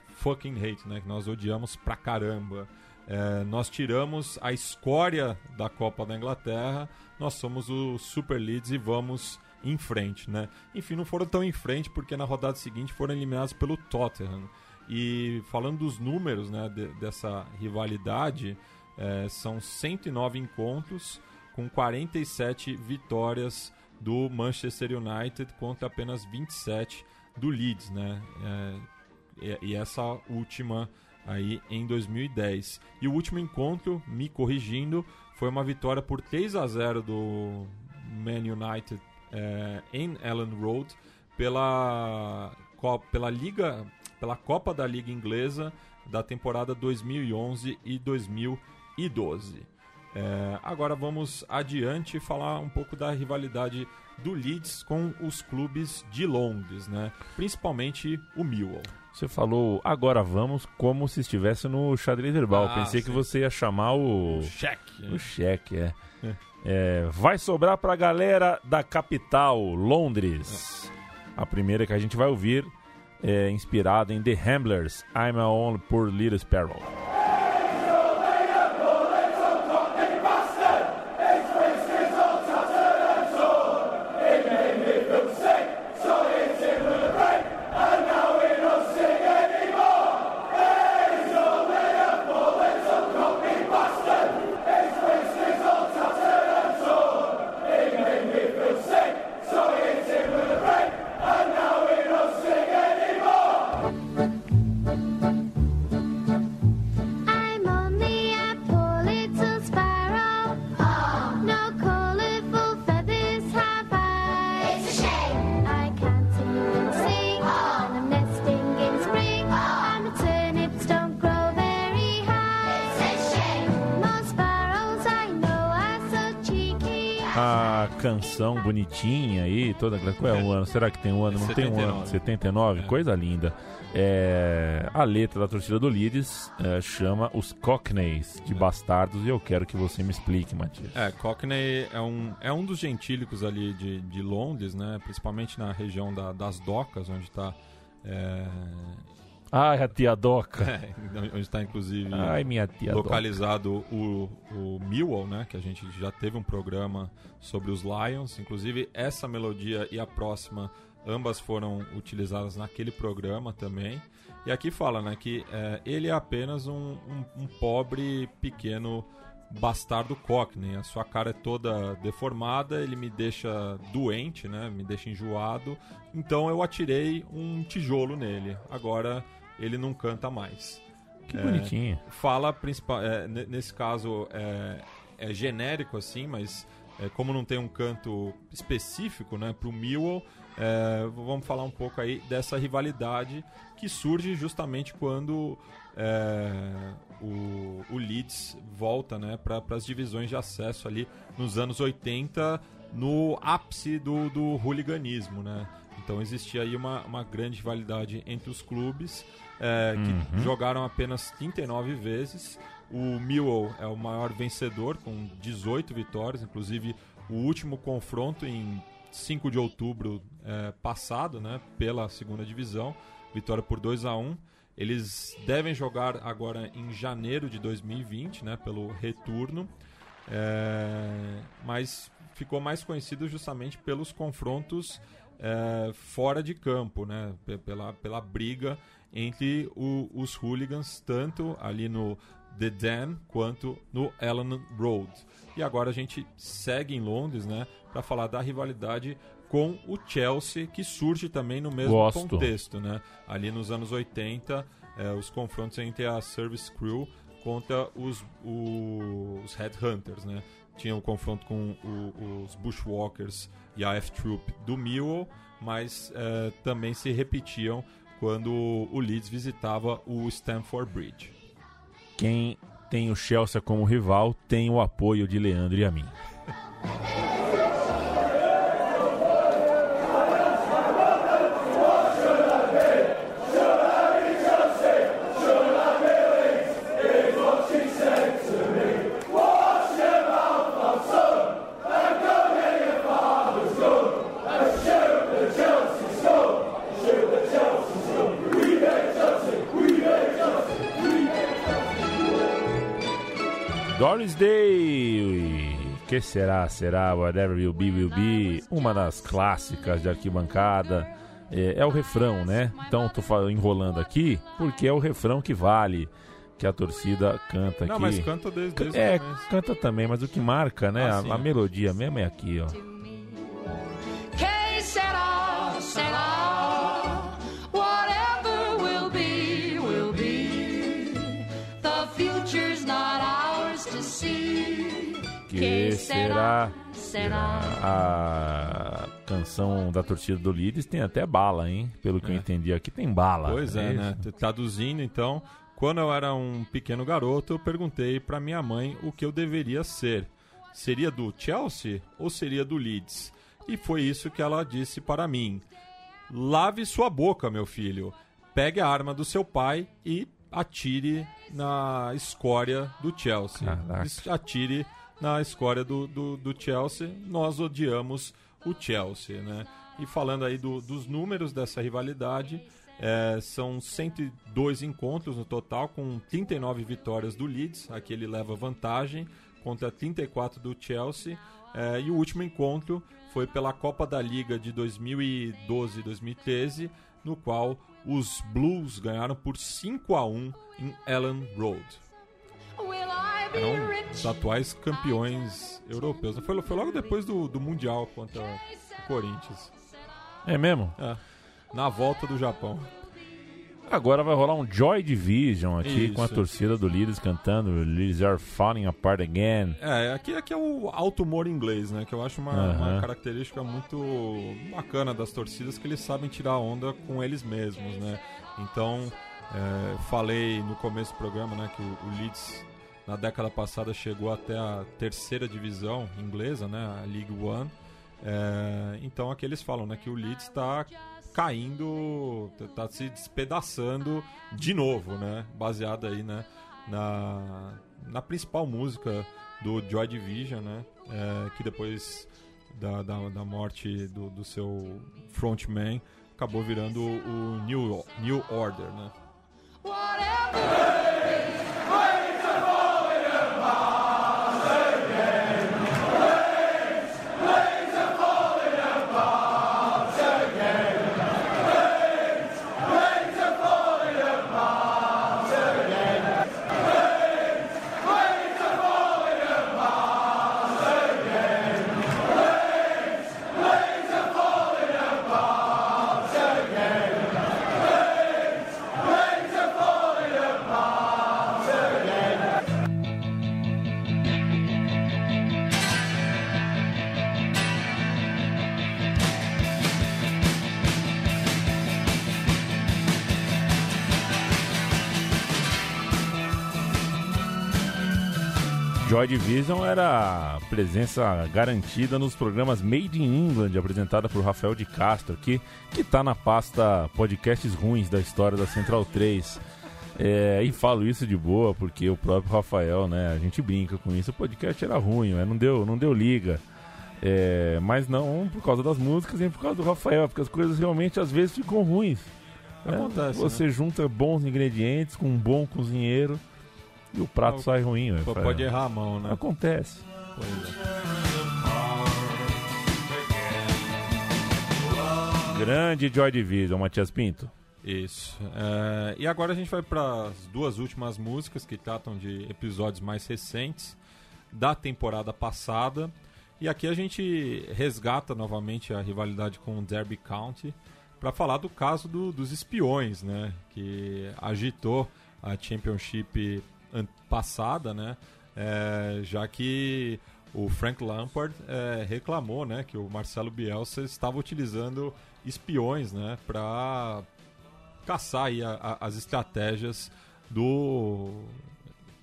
fucking hate, né? Que nós odiamos pra caramba. É, nós tiramos a escória da Copa da Inglaterra, nós somos o Super Leeds e vamos em frente, né? Enfim, não foram tão em frente porque na rodada seguinte foram eliminados pelo Tottenham. E falando dos números né, de- dessa rivalidade, é, são 109 encontros com 47 vitórias do Manchester United contra apenas 27 do Leeds, né? É, e, e essa última aí em 2010. E o último encontro, me corrigindo, foi uma vitória por 3 a 0 do Man United é, em Ellen Road pela, pela Liga, pela Copa da Liga Inglesa da temporada 2011 e 2012. É, agora vamos adiante falar um pouco da rivalidade do Leeds com os clubes de Londres, né? Principalmente o Millwall. Você falou, agora vamos, como se estivesse no xadrez verbal. Ah, Pensei que sim. você ia chamar o. Cheque. O cheque, é. É, vai sobrar pra galera da capital, Londres. A primeira que a gente vai ouvir é inspirada em The Ramblers, I'm a Only Poor Little Sparrow. Bonitinha aí, toda. Qual é o ano? Será que tem um ano? Não tem um ano. 79, coisa linda. É, a letra da torcida do Leeds é, chama os Cockneys de bastardos e eu quero que você me explique, Matias. É, Cockney é um, é um dos gentílicos ali de, de Londres, né? Principalmente na região da- das docas, onde está... Ai, a tia Doca. é, onde está inclusive Ai, minha tia localizado o, o Millwall, né? Que a gente já teve um programa sobre os Lions. Inclusive, essa melodia e a próxima, ambas foram utilizadas naquele programa também. E aqui fala, né? Que é, ele é apenas um, um- um pobre pequeno bastardo Cockney. A sua cara é toda deformada, ele me deixa doente, né? Me deixa enjoado. Então eu atirei um tijolo nele. Agora ele não canta mais. Que É, bonitinho. Fala principal, é, ne- nesse caso é, é genérico assim, mas é, como não tem um canto específico, né, para o Millwall, é, vamos falar um pouco aí dessa rivalidade que surge justamente quando é, o, o Leeds volta, né, para as divisões de acesso ali nos anos 80, no ápice do, do hooliganismo, né? Então existia aí uma, uma grande rivalidade entre os clubes é, que Uhum. jogaram apenas 39 vezes. O Millwall é o maior vencedor com 18 vitórias, inclusive o último confronto em 5 de outubro é, passado, né, pela segunda divisão, vitória por 2 a 1. Eles devem jogar agora em janeiro de 2020, né, pelo retorno. É, mas ficou mais conhecido justamente pelos confrontos é, fora de campo, né? Pe- Pela, pela briga entre o- os hooligans, tanto ali no The Den quanto no Ellen Road. E agora a gente segue em Londres, né? Para falar da rivalidade com o Chelsea, que surge também no mesmo Gosto. contexto, né? Ali nos anos 80, é, os confrontos entre a Service Crew contra os, os Headhunters, né? Tinha o confronto com o- os Bushwalkers e a F-Troop do Millwall, mas é, também se repetiam quando o Leeds visitava o Stamford Bridge. Quem tem o Chelsea como rival tem o apoio de Leandro e a mim. Que será, será, whatever will be, will be. Uma das clássicas de arquibancada. É, é o refrão, né? Então tô enrolando aqui porque é o refrão que vale. Que a torcida canta Não, aqui. mas canta desde, desde É, canta também, mas o que marca, né? Ah, a, a melodia mesmo é aqui, ó. Será, será. A canção da torcida do Leeds tem até bala, hein? Pelo que eu entendi aqui, tem bala. Pois é, isso? né? Traduzindo, então, quando eu era um pequeno garoto, eu perguntei pra minha mãe o que eu deveria ser. Seria do Chelsea ou seria do Leeds? E foi isso que ela disse para mim. Lave sua boca, meu filho. Pegue a arma do seu pai e atire na escória do Chelsea. Caraca. Atire na escória do, do, do Chelsea. Nós odiamos o Chelsea, né? E falando aí do- dos números dessa rivalidade, é, são 102 encontros no total, com 39 vitórias do Leeds, aqui ele leva vantagem, contra 34 do Chelsea. É, e o último encontro foi pela Copa da Liga de 2012 e 2013, no qual os Blues ganharam por 5 a 1 em Ellen Road. Eram os atuais campeões europeus. Foi, foi logo depois do, do Mundial contra o Corinthians. É mesmo? É, na volta do Japão. Agora vai rolar um Joy Division aqui Isso. com a torcida do Leeds cantando Leeds are falling apart again. É, aqui, aqui é o alto humor inglês, né? Que eu acho uma, Aham. uma característica muito bacana das torcidas, que eles sabem tirar onda com eles mesmos, né? Então, é, falei no começo do programa, né? Que o, o Leeds, na década passada, chegou até a terceira divisão inglesa, né? A League One. É, então, aqui eles falam, né? Que o Leeds está caindo, tá se despedaçando de novo, né? Baseado aí, né? Na, na principal música do Joy Division, né? É, que depois da, da, da morte do, do seu frontman acabou virando o New, New Order, né? Joy Division era presença garantida nos programas Made in England, apresentada por Rafael de Castro, que, que tá na pasta Podcasts Ruins da história da Central 3. É, e falo isso de boa, porque o próprio Rafael, né, a gente brinca com isso, o podcast era ruim, né, não, deu, não deu liga. É, mas não por causa das músicas, nem por causa do Rafael, porque as coisas realmente às vezes ficam ruins. né? Acontece, Você junta bons ingredientes com um bom cozinheiro e o prato Pô, sai ruim. Pô, velho. Pode errar a mão, né? Acontece. É. Grande Joy Division, Matias Pinto. Isso. É, e agora a gente vai para as duas últimas músicas que tratam de episódios mais recentes da temporada passada. E aqui a gente resgata novamente a rivalidade com o Derby County para falar do caso do- dos espiões, né? Que agitou a Championship passada, né? É, já que o Frank Lampard é, reclamou, né, que o Marcelo Bielsa estava utilizando espiões, né, para caçar aí a- a- as estratégias do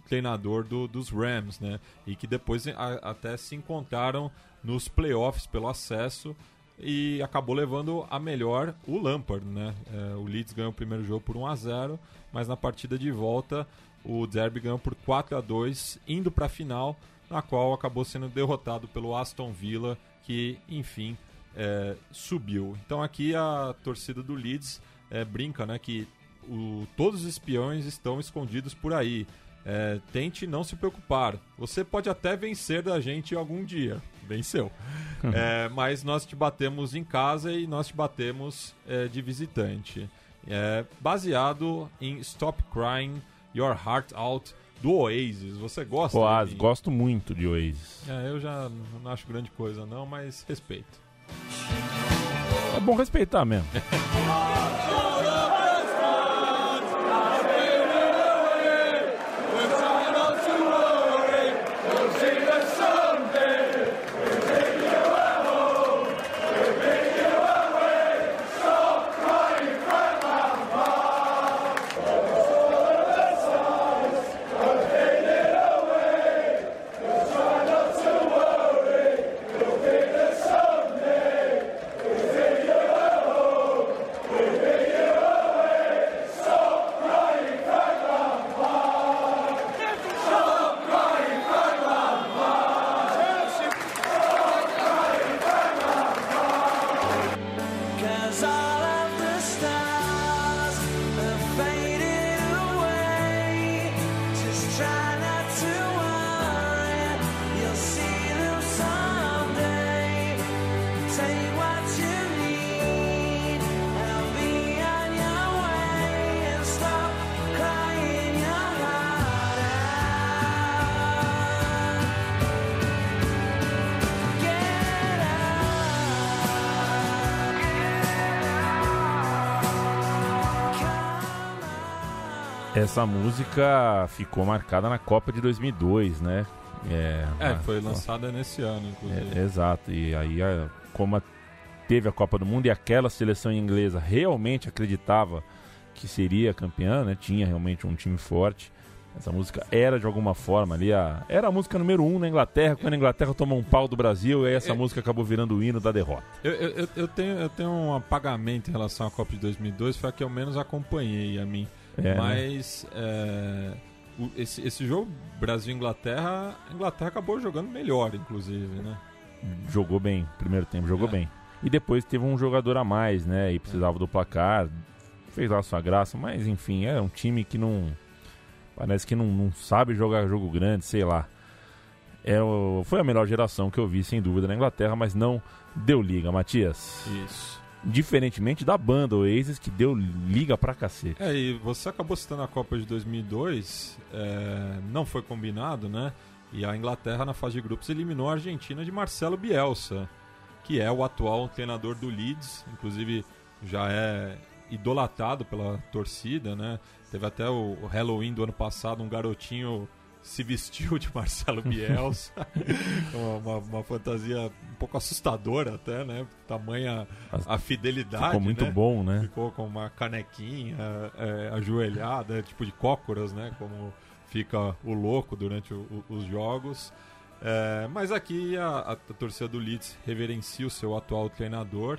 treinador do- dos Rams, né? E que depois a- até se encontraram nos playoffs pelo acesso e acabou levando a melhor o Lampard, né? É, o Leeds ganhou o primeiro jogo por 1 a 0, mas na partida de volta o Derby ganhou por 4 a 2, indo para a final, na qual acabou sendo derrotado pelo Aston Villa, que enfim é, subiu. Então aqui a torcida do Leeds é, brinca, né, que o- todos os espiões estão escondidos por aí. é, tente não se preocupar. Você pode até vencer da gente algum dia. Venceu. É, mas nós te batemos em casa e nós te batemos é, de visitante. É, baseado em Stop Crying Your Heart Out do Oasis. Você gosta? Oasis, gosto muito de Oasis. É, eu já não acho grande coisa não, mas respeito. É bom respeitar mesmo. Essa música ficou marcada na Copa de 2002, né? É, É, foi lançada nesse ano, inclusive. É, exato. E aí, a- como a- teve a Copa do Mundo e aquela seleção inglesa realmente acreditava que seria campeã, né? Tinha realmente um time forte. Essa música era de alguma forma ali a era a música número um na Inglaterra quando a Inglaterra tomou um pau do Brasil e aí essa É. música acabou virando o hino da derrota. Eu, eu, eu- eu tenho, eu tenho um apagamento em relação à Copa de 2002, foi a que eu menos acompanhei a mim. É, né? Mas é, o- esse, esse jogo Brasil-Inglaterra, a Inglaterra acabou jogando melhor, inclusive, né? Jogou bem, primeiro tempo jogou É. bem. E depois teve um jogador a mais, né? E precisava do placar, fez lá a sua graça, mas enfim, é um time que não parece que não, não sabe jogar jogo grande, sei lá. É, foi a melhor geração que eu vi, sem dúvida, na Inglaterra, mas não deu liga, Matias. Isso. Diferentemente da banda Oasis, que deu liga pra cacete. É, e você acabou citando a Copa de 2002, é, não foi combinado, né? E a Inglaterra, na fase de grupos, eliminou a Argentina de Marcelo Bielsa, que é o atual treinador do Leeds, inclusive já é idolatado pela torcida, né? Teve até o Halloween do ano passado, um garotinho se vestiu de Marcelo Bielsa. uma, uma- fantasia um pouco assustadora até, né? Tamanha a fidelidade, Ficou muito né? bom, né? Ficou com uma canequinha é, ajoelhada, tipo de cócoras, né? Como fica o louco durante o- os jogos. É, mas aqui a, a- a torcida do Leeds reverencia o seu atual treinador.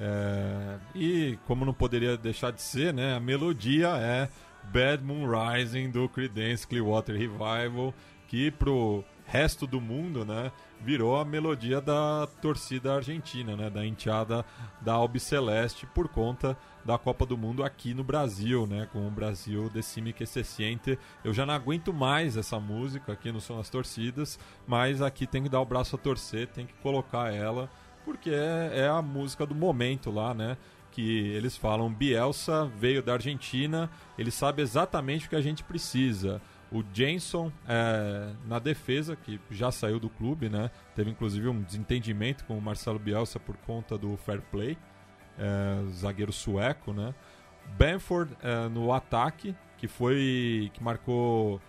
É, e como não poderia deixar de ser, né? A melodia é Bad Moon Rising do Creedence Clearwater Revival, que pro resto do mundo, né, virou a melodia da torcida argentina, né, da enteada da Albiceleste por conta da Copa do Mundo aqui no Brasil, né, com o Brasil decime que se siente. Eu já não aguento mais essa música aqui no Som das Torcidas, mas aqui tem que dar o braço a torcer, tem que colocar ela, porque é, é a música do momento lá, né, que eles falam Bielsa veio da Argentina, ele sabe exatamente o que a gente precisa. O Jenson é, na defesa, que já saiu do clube, né? Teve inclusive um desentendimento com o Marcelo Bielsa por conta do fair play, é, zagueiro sueco, né? Benford é, no ataque, que foi que marcou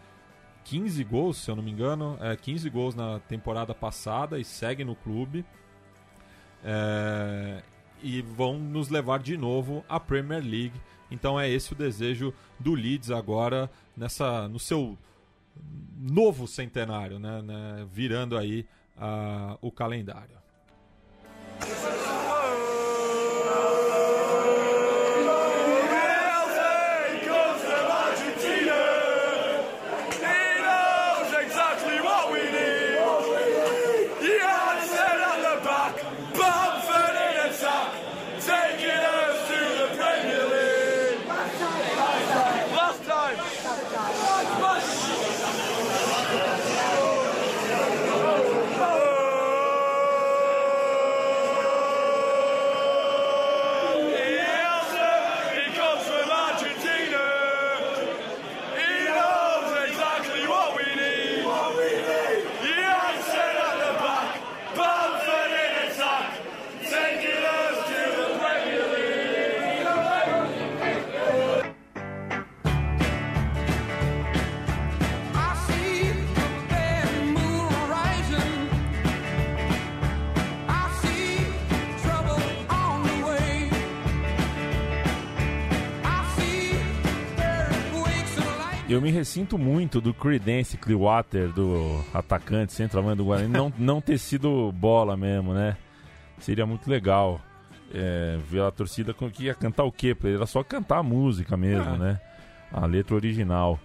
15 gols, se eu não me engano, é, 15 gols na temporada passada e segue no clube. É, e vão nos levar de novo à Premier League. Então é esse o desejo do Leeds agora nessa no seu novo centenário, né, né, virando aí ah, o calendário. Eu me ressinto muito do Creedence Clearwater, do atacante centroavante do Guarani, não, não ter sido bola mesmo, né? Seria muito legal é, ver a torcida com que ia cantar o quê? Era só cantar a música mesmo, É. né? A letra original.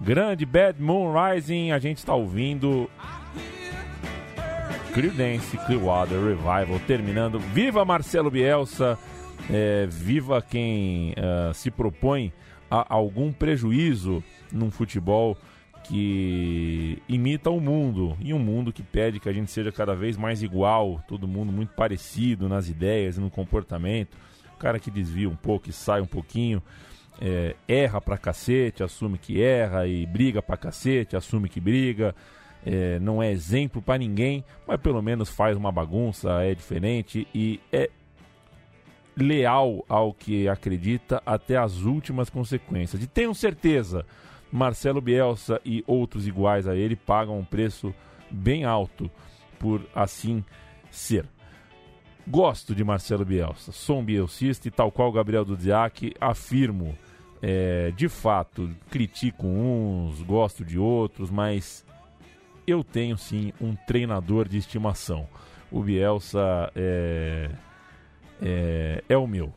Grande Bad Moon Rising, a gente está ouvindo Creedence Clearwater Revival terminando. Viva Marcelo Bielsa, é, viva quem ah, se propõe a algum prejuízo num futebol que imita o mundo e um mundo que pede que a gente seja cada vez mais igual, todo mundo muito parecido nas ideias e no comportamento. O cara que desvia um pouco e sai um pouquinho, é, erra pra cacete, assume que erra e briga pra cacete, assume que briga. É, não é exemplo pra ninguém, mas pelo menos faz uma bagunça, é diferente e é leal ao que acredita até as últimas consequências. E tenho certeza, Marcelo Bielsa e outros iguais a ele pagam um preço bem alto por assim ser. Gosto de Marcelo Bielsa, sou um bielcista e tal qual Gabriel Dudziak, afirmo, é, de fato, critico uns, gosto de outros, mas eu tenho sim um treinador de estimação. O Bielsa é, é, é o meu.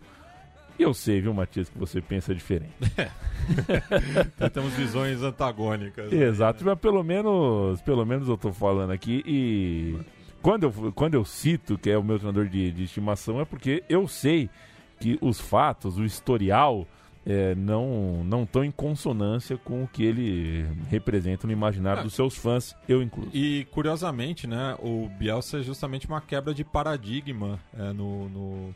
Eu sei, viu, Matias, que você pensa diferente. Temos visões antagônicas. né? Exato, mas pelo menos, pelo menos eu tô falando aqui e quando eu, quando eu cito que é o meu treinador de, de estimação é porque eu sei que os fatos, o historial é, não não estão em consonância com o que ele representa no imaginário Ah. dos seus fãs, eu incluso. E curiosamente, né, o Bielsa é justamente uma quebra de paradigma é, no, no,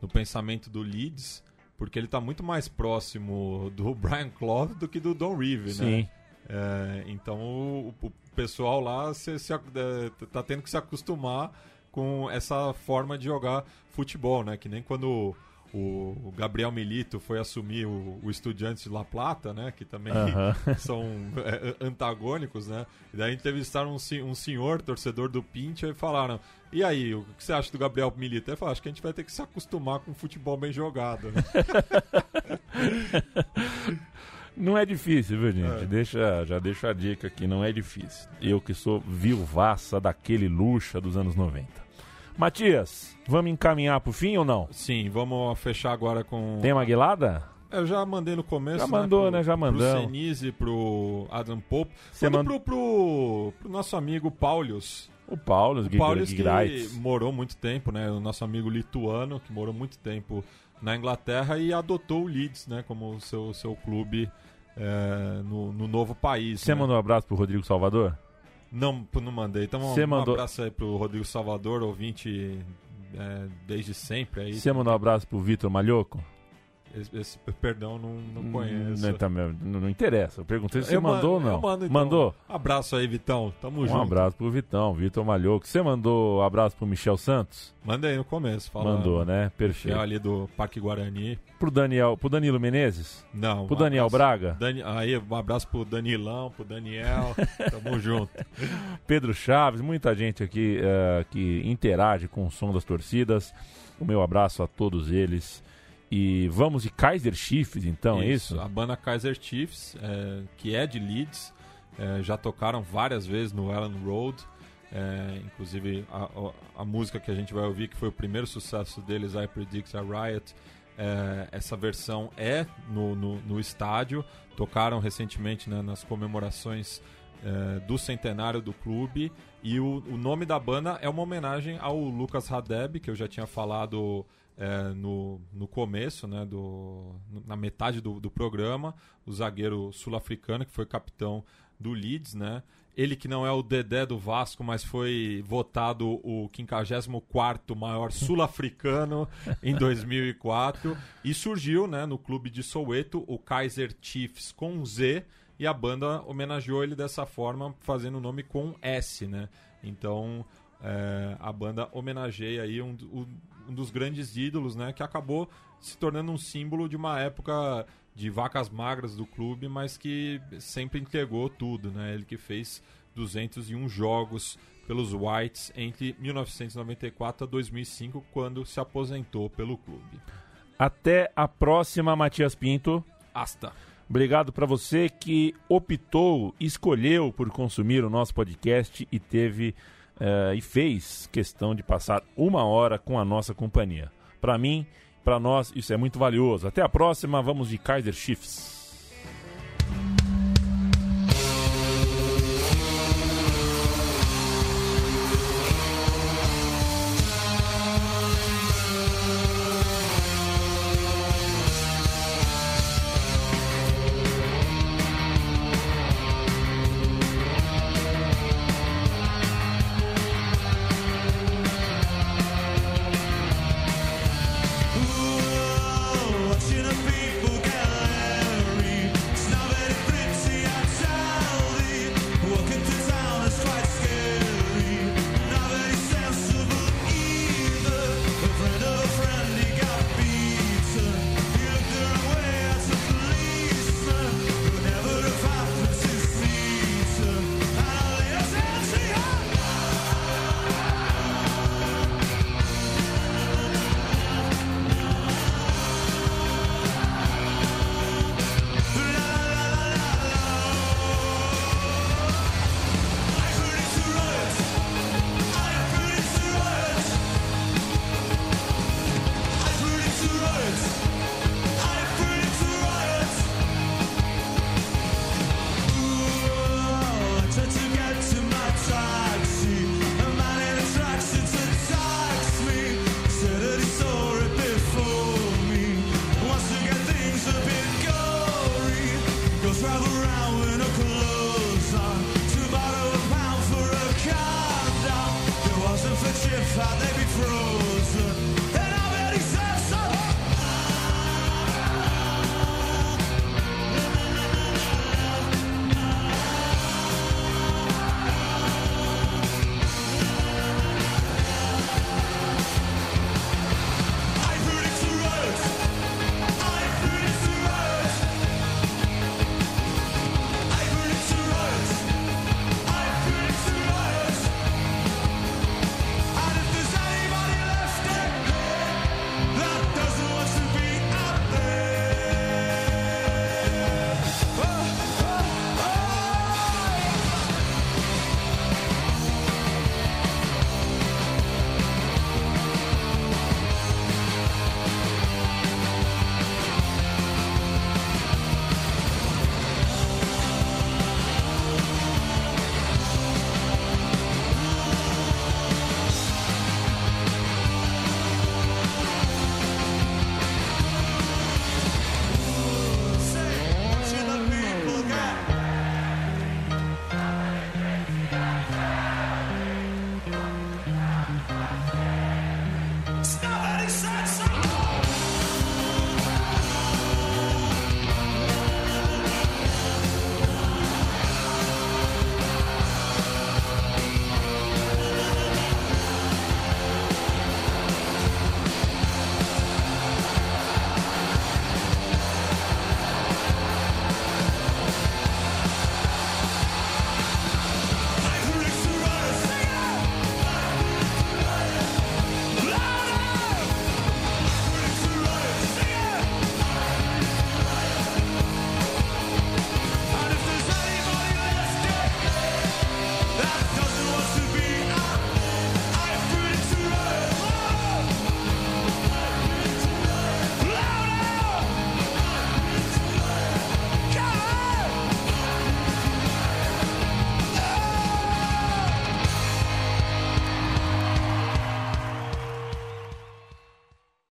no pensamento do Leeds, porque ele está muito mais próximo do Brian Clough do que do Don Reeve, né? Sim. É, então o, o pessoal lá ac- é, tendo que se acostumar com essa forma de jogar futebol, né? Que nem quando o, Gabriel Milito foi assumir o, o Estudiantes de La Plata, né? Que também são é, antagônicos, né? E daí entrevistaram um, um senhor, torcedor do Pincha, e falaram: E aí, o que você acha do Gabriel Milito? Ele falou: Acho que a gente vai ter que se acostumar com futebol bem jogado, né? Não é difícil, viu, gente? É. Deixa, já deixo a dica aqui, não é difícil. Eu que sou viuvaça daquele luxa dos anos 90. Matias, vamos encaminhar pro fim ou não? Sim, vamos fechar agora com. Tem uma guilada? Eu já mandei no começo. Já mandou, pro, né? Já Pro mandamos. Senise, pro Adam Pope. Você manda- pro, pro, pro nosso amigo Paulius. O Paulo, os O Paulius que morou muito tempo, né? O nosso amigo lituano, que morou muito tempo na Inglaterra e adotou o Leeds, né? Como seu, seu clube é, no, no novo país. Você né? mandou um abraço pro Rodrigo Salvador? Não, não mandei. Então, um mandou- abraço aí pro Rodrigo Salvador, ouvinte é, desde sempre. Aí. Você mandou um abraço pro Vitor Malhoco? Esse, esse- perdão, não, não conheço. Não, também, não, não interessa. Eu perguntei se você Eu ma- mandou ou não. mando, então. Mandou? Abraço aí, Vitão. Tamo Um junto. abraço pro Vitão, Vitor Malhoco. Você mandou um abraço pro Michel Santos? Mandei no começo. Mandou, né? É Perfeito. ali do Parque Guarani. Pro Daniel, pro Danilo Menezes? Não. Pro um Daniel abraço- Braga? Dani- aí, um abraço pro Danilão, pro Daniel. Tamo junto. Pedro Chaves, muita gente aqui eh, que interage com o som das torcidas. O meu abraço a todos eles. E vamos de Kaiser Chiefs, então, é isso? A banda Kaiser Chiefs, é, que é de Leeds, é, já tocaram várias vezes no Ellen Road. É, inclusive a, a- a música que a gente vai ouvir, que foi o primeiro sucesso deles, I Predict a Riot, é, essa versão é no, no, no estádio. Tocaram recentemente né, nas comemorações é, do centenário do clube. E o, o nome da banda é uma homenagem ao Lucas Hadeb, que eu já tinha falado é, no, no começo, né, do, na metade do, do programa, o zagueiro sul-africano, que foi capitão do Leeds, né? Ele que não é o Dedé do Vasco, mas foi votado o 54º maior sul-africano em 2004 e surgiu, né, no clube de Soweto, o Kaiser Chiefs com Z, e a banda homenageou ele dessa forma, fazendo o nome com S, né? Então, é, a banda homenageia aí um, um- um dos grandes ídolos, né? Que acabou se tornando um símbolo de uma época de vacas magras do clube, mas que sempre entregou tudo, né? Ele que fez 201 jogos pelos Whites entre 1994 a 2005, quando se aposentou pelo clube. Até a próxima, Matias Pinto. Hasta! Obrigado para você que optou, escolheu por consumir o nosso podcast e teve eh, e fez questão de passar uma hora com a nossa companhia. Para mim, para nós, isso é muito valioso. Até a próxima, vamos de Kaiser Chiefs.